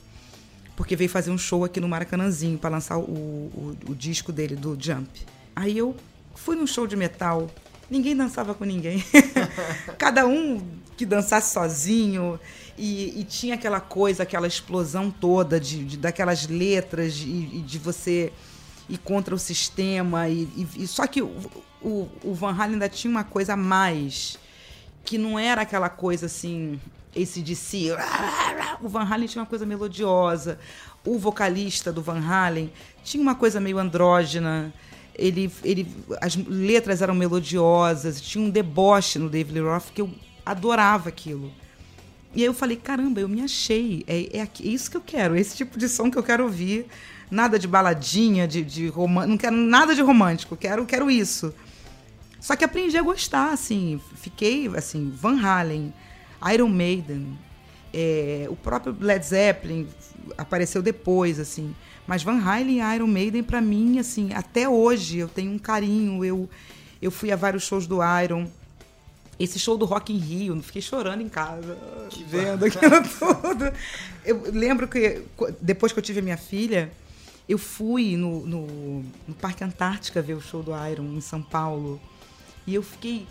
porque veio fazer um show aqui no Maracanãzinho para lançar o, o, o disco dele, do Jump. Aí eu fui num show de metal, ninguém dançava com ninguém. Cada um que dançasse sozinho. E, e tinha aquela coisa, aquela explosão toda de, de- daquelas letras e, e de você ir contra o sistema. E, e- e só que o, o, o Van Halen ainda tinha uma coisa a mais, que não era aquela coisa assim, esse de si. O Van Halen tinha uma coisa melodiosa. O vocalista do Van Halen tinha uma coisa meio andrógena. Ele, ele, as letras eram melodiosas, tinha um deboche no David Lee Roth que eu adorava aquilo. E aí eu falei, caramba, eu me achei. É, é, é isso que eu quero, esse tipo de som que eu quero ouvir. Nada de baladinha, de, de romântico. Não quero nada de romântico, quero, quero isso. Só que aprendi a gostar, assim. Fiquei, assim, Van Halen, Iron Maiden, é, o próprio Led Zeppelin apareceu depois, assim. Mas Van Halen e Iron Maiden, pra mim, assim, até hoje eu tenho um carinho. Eu, eu fui a vários shows do Iron. Esse show do Rock in Rio, eu fiquei chorando em casa, vendo aquilo tudo. Eu lembro que depois que eu tive a minha filha, eu fui no, no, no Parque Antártica ver o show do Iron em São Paulo. E eu fiquei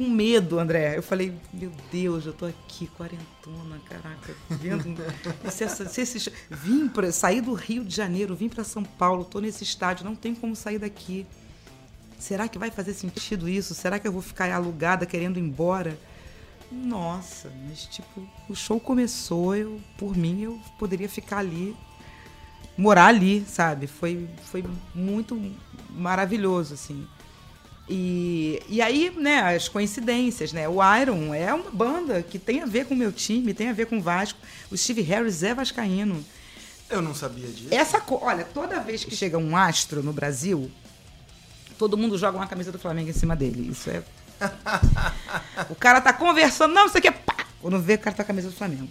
com medo, André. Eu falei, meu Deus, eu tô aqui, quarentona, caraca, vendo. Se essa- se vim pra, sair do Rio de Janeiro, vim para São Paulo, tô nesse estádio, não tem como sair daqui. Será que vai fazer sentido isso? Será que eu vou ficar alugada querendo ir embora? Nossa, mas tipo, o show começou, eu, por mim, eu poderia ficar ali, morar ali, sabe? Foi, foi muito maravilhoso, assim. E, e aí, né, as coincidências, né? O Iron é uma banda que tem a ver com o meu time, tem a ver com o Vasco. O Steve Harris é vascaíno. Eu não sabia disso. Essa olha, toda vez que chega um astro no Brasil, todo mundo joga uma camisa do Flamengo em cima dele. Isso é. o cara tá conversando, não, isso aqui é pá! Quando vê, o cara tá com a camisa do Flamengo.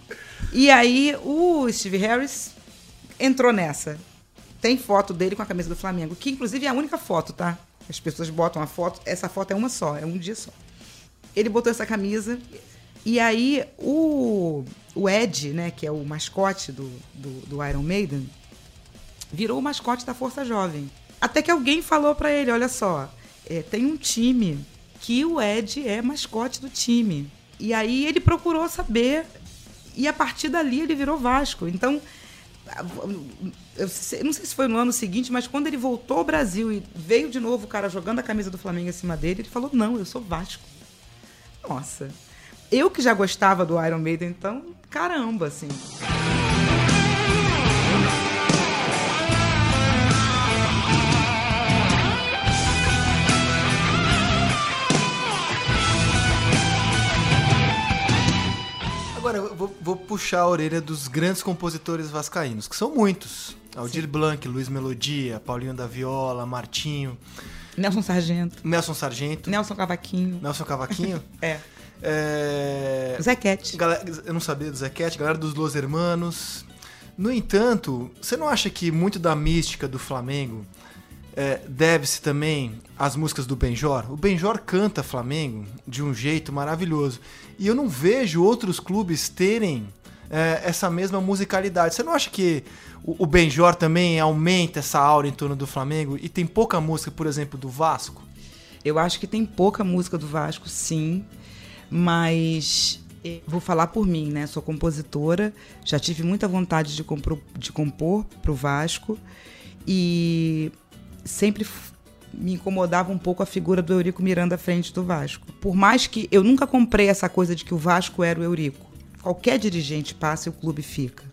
E aí o Steve Harris entrou nessa. Tem foto dele com a camisa do Flamengo, que inclusive é a única foto, tá? As pessoas botam a foto, essa foto é uma só, é um dia só. Ele botou essa camisa e aí o, o Ed, né, que é o mascote do, do, do Iron Maiden, virou o mascote da Força Jovem. Até que alguém falou pra ele, olha só, é, tem um time que o Ed é mascote do time. E aí ele procurou saber e a partir dali ele virou Vasco. Então, eu não sei se foi no ano seguinte, mas quando ele voltou ao Brasil e veio de novo o cara jogando a camisa do Flamengo em cima dele, ele falou: Não, eu sou Vasco. Nossa. Eu que já gostava do Iron Maiden, então, caramba, assim. Agora, eu vou, vou puxar a orelha dos grandes compositores vascaínos, que são muitos. Aldir Blanc, Luiz Melodia, Paulinho da Viola, Martinho, Nelson Sargento, Nelson Sargento, Nelson Cavaquinho. Nelson Cavaquinho. É. É... Zequete. Galera, eu não sabia do Zequete, galera dos Los Hermanos. No entanto, você não acha que muito da mística do Flamengo é, deve-se também às músicas do Benjor? O Benjor canta Flamengo de um jeito maravilhoso. E eu não vejo outros clubes terem é, essa mesma musicalidade. Você não acha que o, o Benjor também aumenta essa aura em torno do Flamengo e tem pouca música, por exemplo, do Vasco? Eu acho que tem pouca música do Vasco, sim, mas vou falar por mim, né? Sou compositora, já tive muita vontade de, compor, de compor pro Vasco e sempre me incomodava um pouco a figura do Eurico Miranda à frente do Vasco. Por mais que eu nunca comprei essa coisa de que o Vasco era o Eurico. Qualquer dirigente passa e o clube fica.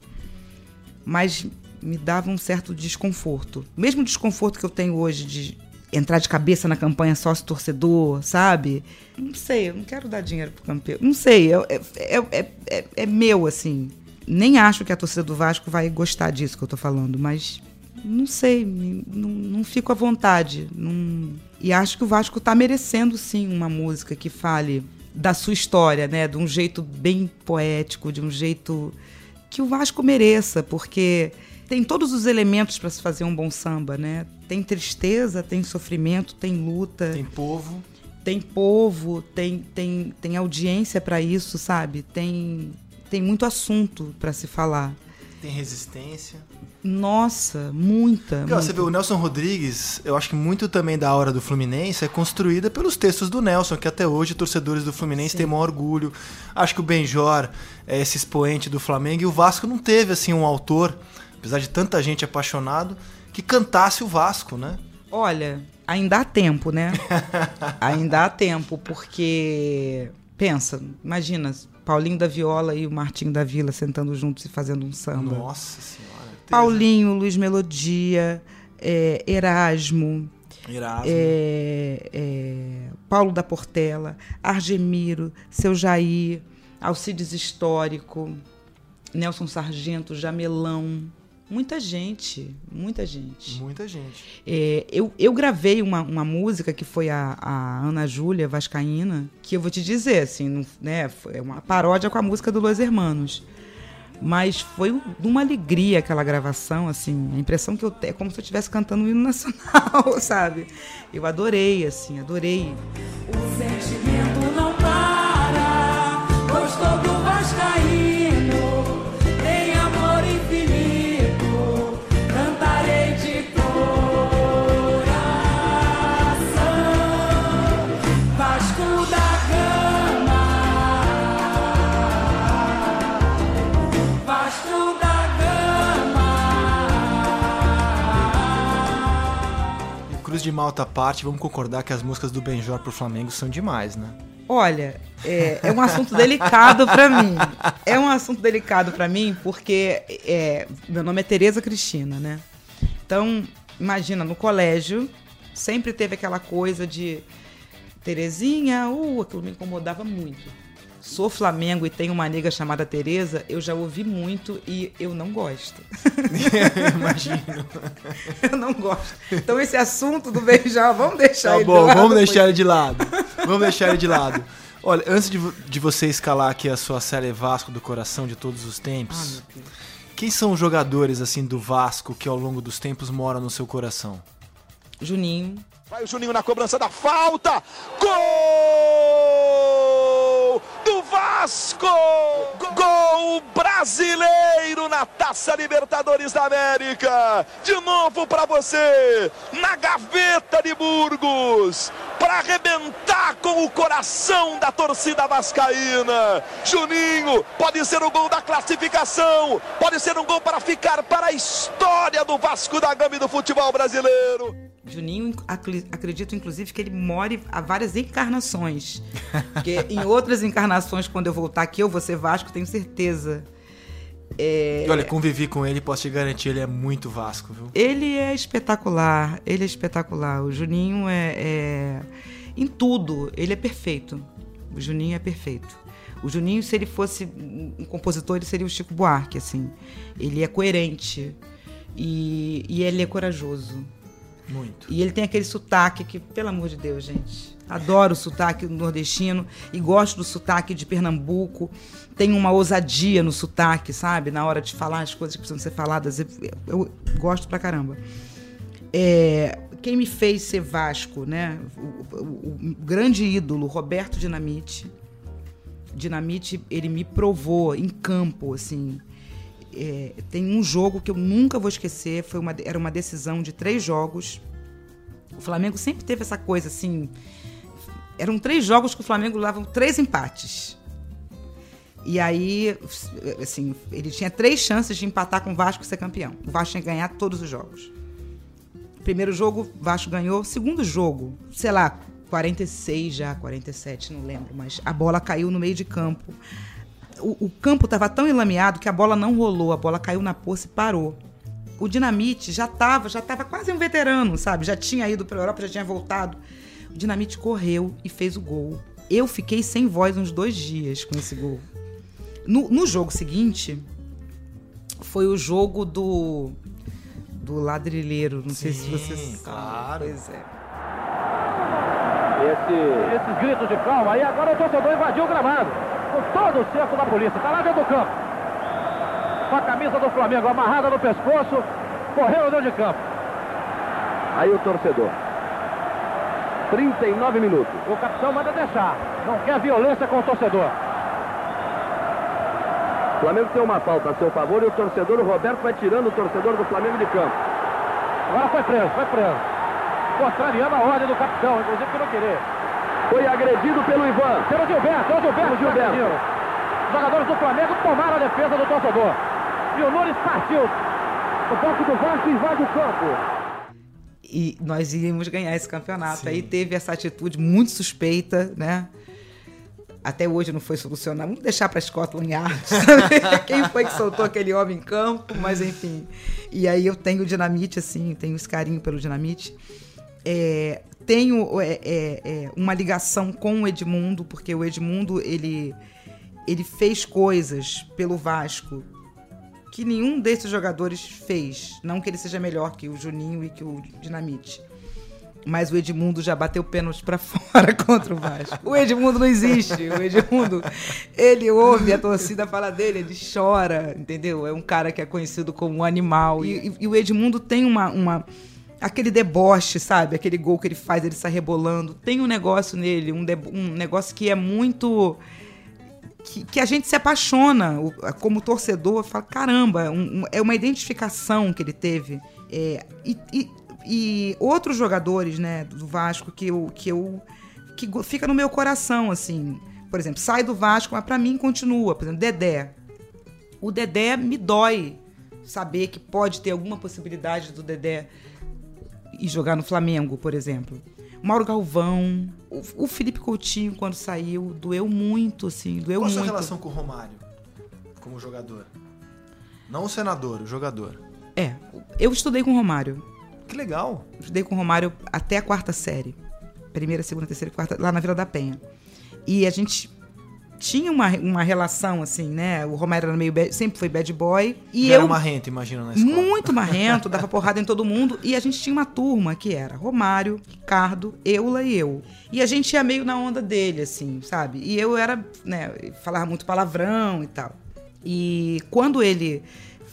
Mas me dava um certo desconforto. Mesmo o desconforto que eu tenho hoje de entrar de cabeça na campanha sócio-torcedor, sabe? Não sei, eu não quero dar dinheiro pro campeão. Não sei, é, é, é, é, é meu, assim. Nem acho que a torcida do Vasco vai gostar disso que eu tô falando, mas não sei, não, não fico à vontade. não- E acho que o Vasco tá merecendo, sim, uma música que fale da sua história, né? De um jeito bem poético, de um jeito que o Vasco mereça, porque tem todos os elementos para se fazer um bom samba, né? Tem tristeza, tem sofrimento, tem luta. Tem povo. Tem povo, tem, tem, tem audiência para isso, sabe? Tem, tem muito assunto para se falar. Tem resistência. Nossa, muita. Porque, ó, você muita. vê, o Nelson Rodrigues, eu acho que muito também da aura do Fluminense é construída pelos textos do Nelson, que até hoje torcedores do Fluminense têm maior orgulho. Acho que o Benjor é esse expoente do Flamengo e o Vasco não teve assim um autor, apesar de tanta gente apaixonado, que cantasse o Vasco, né? Olha, ainda há tempo, né? ainda há tempo, porque. Pensa, imagina, Paulinho da Viola e o Martinho da Vila sentando juntos e fazendo um samba. Nossa senhora. Paulinho, Luiz Melodia, é, Erasmo, Erasmo. é, é, Paulo da Portela, Argemiro, Seu Jair, Alcides Histórico, Nelson Sargento, Jamelão. Muita gente, muita gente. Muita gente. É, eu, eu gravei uma, uma música que foi a, a Ana Júlia Vascaína, que eu vou te dizer, assim, não- né, foi uma paródia com a música do Los Hermanos. Mas foi um- de uma alegria aquela gravação, assim, a impressão que eu tenho é como se eu estivesse cantando o hino nacional, sabe? Eu adorei, assim, adorei. O de Malta à parte, vamos concordar que as músicas do Benjor pro Flamengo são demais, né? Olha, é, é um assunto delicado pra mim. É um assunto delicado pra mim porque é, meu nome é Tereza Cristina, né? Então, imagina, no colégio sempre teve aquela coisa de Terezinha, uh, aquilo me incomodava muito. Sou Flamengo e tenho uma nega chamada Tereza, eu já ouvi muito e eu não gosto. Imagino. eu não gosto. Então esse assunto do beijar, vamos deixar Tá ele bom, de lado, vamos deixar pois- ele de lado. Vamos deixar ele de lado. Olha, antes de, de você escalar aqui a sua série Vasco do coração de todos os tempos, quem são os jogadores assim do Vasco que ao longo dos tempos moram no seu coração? Juninho. Vai o Juninho na cobrança da falta. Gol do Vasco! Gol brasileiro na Taça Libertadores da América. De novo para você, na gaveta de Burgos, para arrebentar com o coração da torcida vascaína. Juninho, pode ser o gol da classificação, pode ser um gol para ficar para a história do Vasco da Gama e do futebol brasileiro. Juninho, acredito inclusive que ele more há várias encarnações. Porque em outras encarnações, quando eu voltar aqui, eu vou ser Vasco, tenho certeza. É, E olha, convivi com ele, posso te garantir, ele é muito Vasco, viu? Ele é espetacular, ele é espetacular. O Juninho é, é- Em tudo, ele é perfeito. O Juninho é perfeito. O Juninho, se ele fosse um compositor, ele seria o Chico Buarque, assim. Ele é coerente e, e ele é corajoso. Muito. E ele tem aquele sotaque que, pelo amor de Deus, gente. Adoro o sotaque nordestino e gosto do sotaque de Pernambuco. Tem uma ousadia no sotaque, sabe? Na hora de falar as coisas que precisam ser faladas. Eu, eu gosto pra caramba. É, quem me fez ser Vasco, né? O, o- o grande ídolo, Roberto Dinamite. Dinamite, ele me provou em campo, assim. É, tem um jogo que eu nunca vou esquecer, foi uma, era uma decisão de três jogos. O Flamengo sempre teve essa coisa, assim. Eram três jogos que o Flamengo levava três empates. E aí, assim, ele tinha três chances de empatar com o Vasco e ser campeão. O Vasco tinha que ganhar todos os jogos. Primeiro jogo, o Vasco ganhou. Segundo jogo, sei lá, 46 já, 47, não lembro, mas a bola caiu no meio de campo. O, o campo estava tão enlameado que a bola não rolou, a bola caiu na poça e parou. O Dinamite já estava, já estava quase um veterano, sabe? Já tinha ido para a Europa, já tinha voltado. O Dinamite correu e fez o gol. Eu fiquei sem voz uns dois dias com esse gol. No, no jogo seguinte, foi o jogo do do ladrilheiro. Não sei se vocês. Claro. Pois é. Esse, esses gritos de calma aí, agora o torcedor invadiu o gramado. Com todo o cerco da polícia, tá lá dentro do campo. Com a camisa do Flamengo amarrada no pescoço, correu dentro de campo. Aí o torcedor. 39 minutos. O capitão manda deixar. Não quer violência com o torcedor. O Flamengo tem uma falta a seu favor e o torcedor, o Roberto, vai tirando o torcedor do Flamengo de campo. Agora foi preso, foi preso. Contrariando a ordem do capitão, inclusive que não querer. Foi agredido pelo Ivan. Pelo Gilberto, é o Gilberto. Pelo Gilberto. Os jogadores do Flamengo tomaram a defesa do torcedor. E o Nunes partiu. O banco do Vasco invade o campo. E nós íamos ganhar esse campeonato. Aí teve essa atitude muito suspeita, né? Até hoje não foi solucionado. Vamos deixar para Scotland Yard. Quem foi que soltou aquele homem em campo? Mas enfim. E aí eu tenho o dinamite, assim, tenho esse carinho pelo dinamite. É, tenho é, é, é, uma ligação com o Edmundo, porque o Edmundo ele, ele fez coisas pelo Vasco que nenhum desses jogadores fez. Não que ele seja melhor que o Juninho e que o Dinamite. Mas o Edmundo já bateu pênalti pra fora contra o Vasco. O Edmundo não existe. O Edmundo, ele ouve a torcida falar dele, ele chora, entendeu? É um cara que é conhecido como um animal. E, e- e o Edmundo tem uma, uma. Aquele deboche, sabe? Aquele gol que ele faz, ele sai rebolando. Tem um negócio nele, um, um negócio que é muito que, que a gente se apaixona como torcedor, fala, caramba, um- um- é uma identificação que ele teve. É, e, e- e outros jogadores, né, do Vasco que eu, que eu que fica no meu coração, assim. Por exemplo, sai do Vasco, mas pra mim continua. Por exemplo, Dedé. O Dedé me dói saber que pode ter alguma possibilidade do Dedé ir jogar no Flamengo, por exemplo. Mauro Galvão, o, o Felipe Coutinho, quando saiu, doeu muito, assim, doeu Qual a muito. sua relação com o Romário como jogador? Não o senador, o jogador. É, eu estudei com o Romário. Que legal. Estudei com o Romário até a quarta série. Primeira, segunda, terceira, quarta, lá na Vila da Penha. E a gente tinha uma, uma relação, assim, né? O Romário era meio bad- sempre foi bad boy. E eu. era marrento, imagina, na escola. Muito marrento, dava porrada em todo mundo. E a gente tinha uma turma que era Romário, Ricardo, Eula e eu. E a gente ia meio na onda dele, assim, sabe? E eu era, né, falava muito palavrão e tal. E quando ele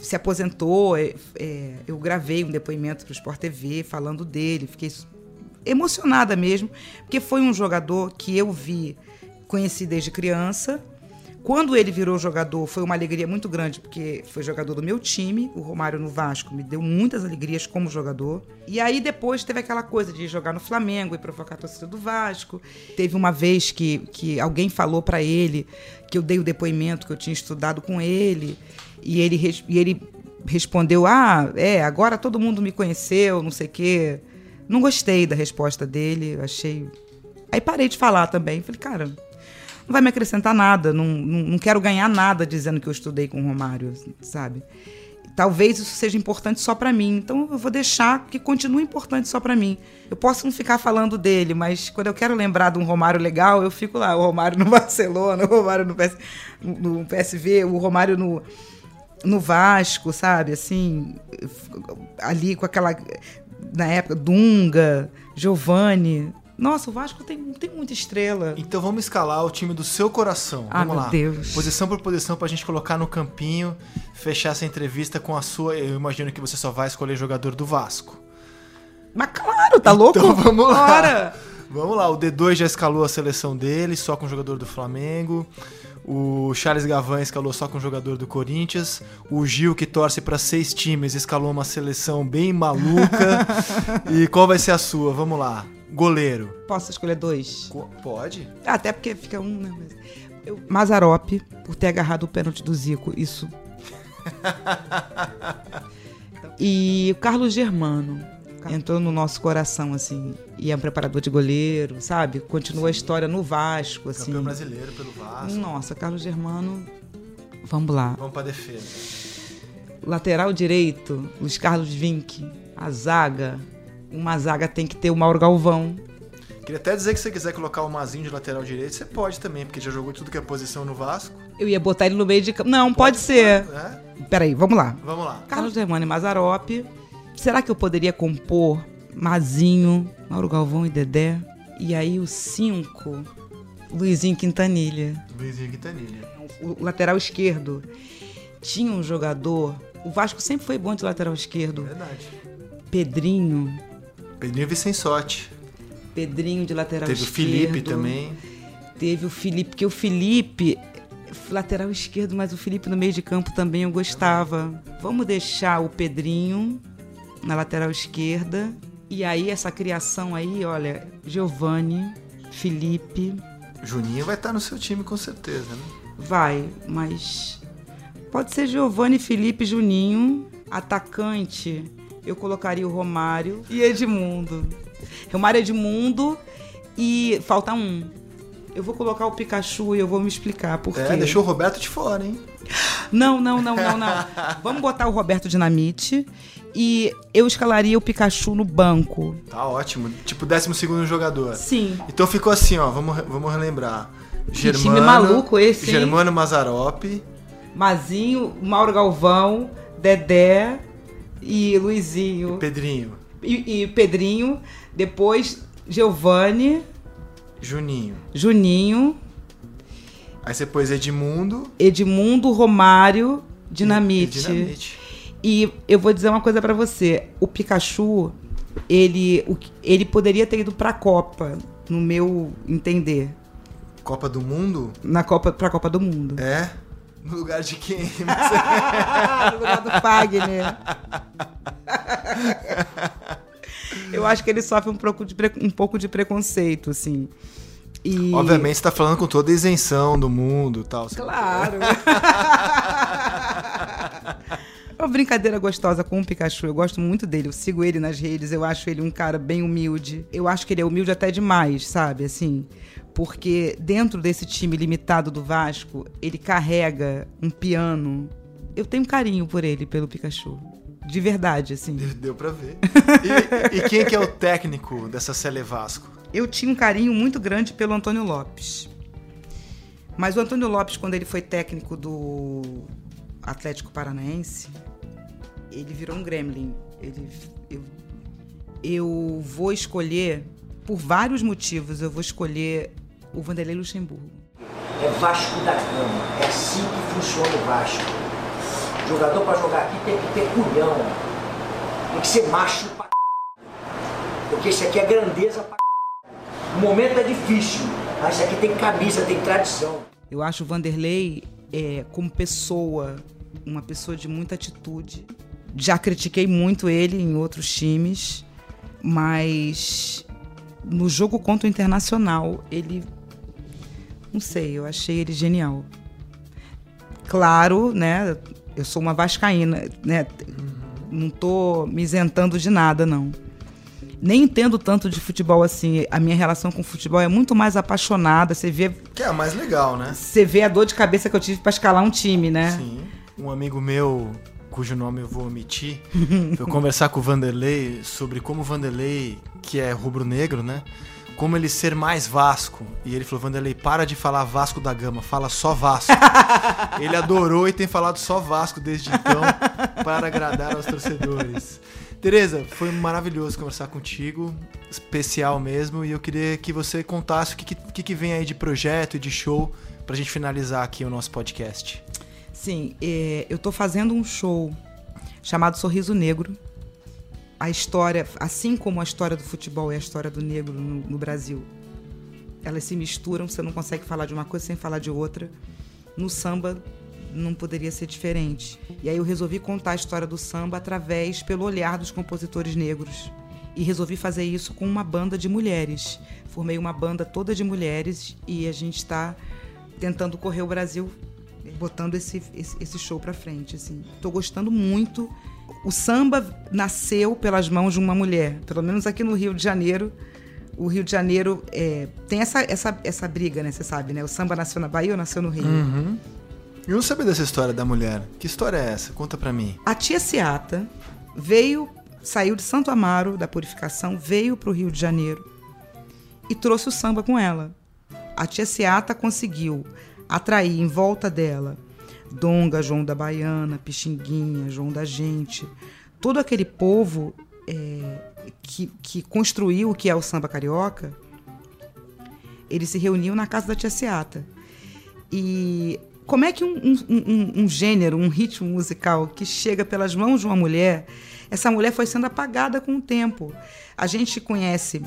se aposentou, é, é, eu gravei um depoimento para o Sport TV falando dele. Fiquei emocionada mesmo, porque foi um jogador que eu vi, conheci desde criança. Quando ele virou jogador, foi uma alegria muito grande, porque foi jogador do meu time. O Romário no Vasco me deu muitas alegrias como jogador. E aí depois teve aquela coisa de jogar no Flamengo e provocar a torcida do Vasco. Teve uma vez que, que alguém falou para ele que eu dei o depoimento que eu tinha estudado com ele. E ele, e ele respondeu: Ah, é, agora todo mundo me conheceu, não sei o quê. Não gostei da resposta dele, achei. Aí parei de falar também. Falei, cara, não vai me acrescentar nada, não, não, não quero ganhar nada dizendo que eu estudei com o Romário, sabe? Talvez isso seja importante só pra mim, então eu vou deixar que continue importante só pra mim. Eu posso não ficar falando dele, mas quando eu quero lembrar de um Romário legal, eu fico lá, o Romário no Barcelona, o Romário no, PS, no PSV, o Romário no, no Vasco, sabe? Assim, ali com aquela. Na época, Dunga, Giovanni. Nossa, o Vasco tem, tem muita estrela. Então vamos escalar o time do seu coração. Ah, vamos meu lá. Deus. Posição por posição pra gente colocar no campinho, fechar essa entrevista com a sua. Eu imagino que você só vai escolher jogador do Vasco. Mas claro, tá louco? Então vamos lá. Bora. Vamos lá, o D2 já escalou a seleção dele, só com o jogador do Flamengo. O Charles Gavan escalou só com o jogador do Corinthians. O Gil, que torce para seis times, escalou uma seleção bem maluca. e qual vai ser a sua? Vamos lá. Goleiro. Posso escolher dois? Co- Pode? Até porque fica um, né? Mas... Eu... Mazarop, por ter agarrado o pênalti do Zico. Isso. e o Carlos Germano. Entrou no nosso coração, assim. E é um preparador de goleiro, sabe? Continua a história no Vasco, assim. Campeão brasileiro pelo Vasco. Nossa, Carlos Germano. Vamos lá. Vamos pra defesa. Lateral direito, Luiz Carlos Vinck. A zaga. Uma zaga tem que ter o Mauro Galvão. Queria até dizer que se você quiser colocar o Mazinho de lateral direito, você pode também, porque já jogou tudo que é posição no Vasco. Eu ia botar ele no meio de campo. Não, pode, ser. né? Peraí, vamos lá. Vamos lá. Carlos Germano e Mazarop. Será que eu poderia compor Mazinho, Mauro Galvão e Dedé? E aí o 5, Luizinho Quintanilha. Luizinho Quintanilha. O lateral esquerdo tinha um jogador. O Vasco sempre foi bom de lateral esquerdo. Verdade. Pedrinho. Pedrinho Vicensotti. Pedrinho de lateral Teve o esquerdo. Felipe também. Teve o Felipe, porque o Felipe, lateral esquerdo, mas o Felipe no meio de campo também eu gostava. Vamos deixar o Pedrinho na lateral esquerda. E aí, essa criação aí, olha, Giovanni, Felipe, Juninho vai estar no seu time com certeza, né? vai, mas pode ser Giovanni, Felipe, Juninho, atacante. Eu colocaria o Romário e Edmundo. Romário, Edmundo e falta um. Eu vou colocar o Pikachu e eu vou me explicar por É, quê. deixou o Roberto de fora, hein? Não, não, não, não, não. Vamos botar o Roberto Dinamite e eu escalaria o Pikachu no banco. Tá ótimo. Tipo, 12 segundo jogador. Sim. Então ficou assim, ó. Vamos, vamos relembrar. Que time maluco esse, hein? Germano Mazarop. Mazinho, Mauro Galvão, Dedé e Luizinho. Pedrinho. E, e Pedrinho. Depois, Giovanni, Juninho. Juninho, Aí você pôs Edmundo. Edmundo, Romário, Dinamite. E Dinamite. E eu vou dizer uma coisa pra você. O Pikachu, ele, o ele poderia ter ido pra Copa, no meu entender. Copa do Mundo? Na Copa, pra Copa do Mundo. É? No lugar de quem? no lugar do Fagner. Eu acho que ele sofre um pouco de, um pouco de preconceito, assim. E... Obviamente você tá falando com toda a isenção do mundo e tal. Claro. É uma brincadeira gostosa com o Pikachu. Eu gosto muito dele. Eu sigo ele nas redes. Eu acho ele um cara bem humilde. Eu acho que ele é humilde até demais, sabe? Assim. Porque dentro desse time limitado do Vasco, ele carrega um piano. Eu tenho carinho por ele, pelo Pikachu. De verdade, assim. Deu pra ver. E, e quem que é o técnico dessa Cele Vasco? Eu tinha um carinho muito grande pelo Antônio Lopes. Mas o Antônio Lopes, quando ele foi técnico do Atlético Paranaense, ele virou um gremlin. Ele, eu, eu vou escolher, por vários motivos, eu vou escolher o Vanderlei Luxemburgo. É Vasco da Gama. É assim que funciona o Vasco. O jogador para jogar aqui tem que ter culhão. Tem que ser macho pra c****. Porque isso aqui é grandeza pra c****. O momento é difícil, mas isso aqui tem camisa, tem tradição. Eu acho o Vanderlei, é, como pessoa, uma pessoa de muita atitude. Já critiquei muito ele em outros times, mas no jogo contra o Internacional, ele. Não sei, eu achei ele genial. Claro, né? Eu sou uma vascaína, né? Não tô me isentando de nada, não. Nem entendo tanto de futebol assim. A minha relação com o futebol é muito mais apaixonada. Você vê Que é a mais legal, né? você vê a dor de cabeça que eu tive pra escalar um time, né? Sim. Um amigo meu, cujo nome eu vou omitir, foi conversar com o Vanderlei sobre como o Vanderlei, que é rubro-negro, né? Como ele ser mais Vasco. E ele falou, Vanderlei, para de falar Vasco da Gama, fala só Vasco. ele adorou e tem falado só Vasco desde então, para agradar aos torcedores. Tereza, foi maravilhoso conversar contigo, especial mesmo, e eu queria que você contasse o que, que, que vem aí de projeto e de show pra gente finalizar aqui o nosso podcast. Sim, é, eu tô fazendo um show chamado Sorriso Negro. A história, assim como a história do futebol e a história do negro no, no Brasil, elas se misturam, você não consegue falar de uma coisa sem falar de outra. No samba não poderia ser diferente. E aí eu resolvi contar a história do samba através pelo olhar dos compositores negros. E resolvi fazer isso com uma banda de mulheres. Formei uma banda toda de mulheres e a gente está tentando correr o Brasil botando esse, esse, esse show para frente. Assim. Gostando muito. O samba nasceu pelas mãos de uma mulher, pelo menos aqui no Rio de Janeiro. O Rio de Janeiro é, tem essa, essa, essa briga, né? Você sabe, né? O samba nasceu na Bahia ou nasceu no Rio? Uhum. Eu não sabia dessa história da mulher. Que história é essa? Conta pra mim. A tia Seata veio, saiu de Santo Amaro, da Purificação, veio pro Rio de Janeiro e trouxe o samba com ela. A tia Seata conseguiu atrair em volta dela Donga, João da Baiana, Pixinguinha, João da Gente, todo aquele povo é, que, que construiu o que é o samba carioca, eles se reuniam na casa da tia Seata. E como é que um, um, um, um, gênero, um ritmo musical que chega pelas mãos de uma mulher, essa mulher foi sendo apagada com o tempo. A gente conhece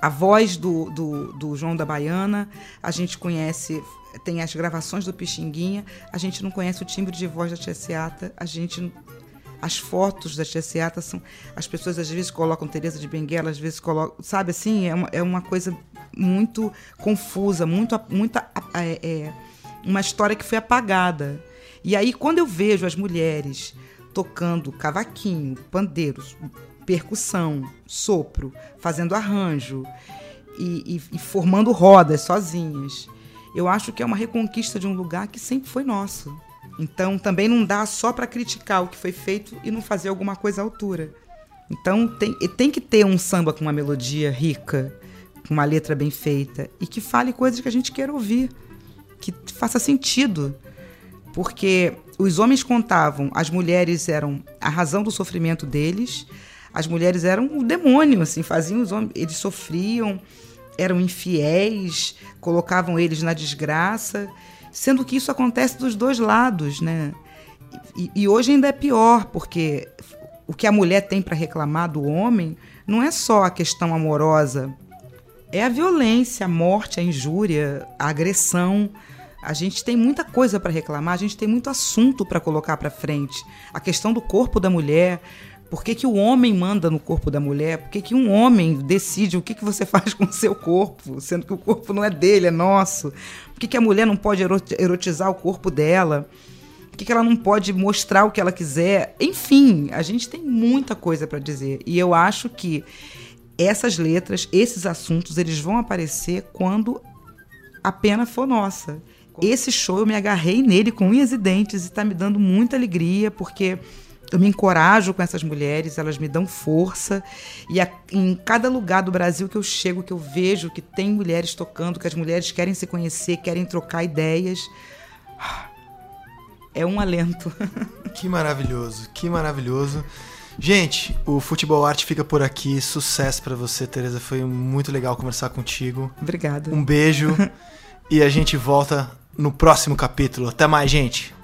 a voz do, do, do João da Baiana, a gente conhece, tem as gravações do Pixinguinha, a gente não conhece o timbre de voz da Tia Seata, a gente as fotos da Tia Seata são. As pessoas às vezes colocam Teresa de Benguela, às vezes colocam. Sabe assim? É uma, é uma coisa muito confusa, muito, muita, é, é, uma história que foi apagada. E aí, quando eu vejo as mulheres tocando cavaquinho, pandeiros, percussão, sopro, fazendo arranjo e, e, e formando rodas sozinhas, eu acho que é uma reconquista de um lugar que sempre foi nosso. Então também não dá só para criticar o que foi feito e não fazer alguma coisa à altura. Então tem, tem que ter um samba com uma melodia rica, com uma letra bem feita e que fale coisas que a gente queira ouvir, que faça sentido. Porque os homens contavam, as mulheres eram a razão do sofrimento deles, as mulheres eram o demônio, assim, faziam os homens, eles sofriam, eram infiéis, colocavam eles na desgraça sendo que isso acontece dos dois lados, né? E, e hoje ainda é pior, porque o que a mulher tem para reclamar do homem não é só a questão amorosa, é a violência, a morte, a injúria, a agressão. A gente tem muita coisa para reclamar, a gente tem muito assunto para colocar para frente. A questão do corpo da mulher, por que, que o homem manda no corpo da mulher? Por que, que um homem decide o que, que você faz com o seu corpo, sendo que o corpo não é dele, é nosso? Por que, que a mulher não pode erotizar o corpo dela? Por que, que ela não pode mostrar o que ela quiser? Enfim, a gente tem muita coisa para dizer. E eu acho que essas letras, esses assuntos, eles vão aparecer quando a pena for nossa. Esse show eu me agarrei nele com unhas e dentes e está me dando muita alegria, porque eu me encorajo com essas mulheres, elas me dão força. E a, em cada lugar do Brasil que eu chego, que eu vejo que tem mulheres tocando, que as mulheres querem se conhecer, querem trocar ideias, é um alento. Que maravilhoso, que maravilhoso. Gente, o Futebol Arte fica por aqui. Sucesso para você, Tereza. Foi muito legal conversar contigo. Obrigada. Um beijo e a gente volta no próximo capítulo. Até mais, gente.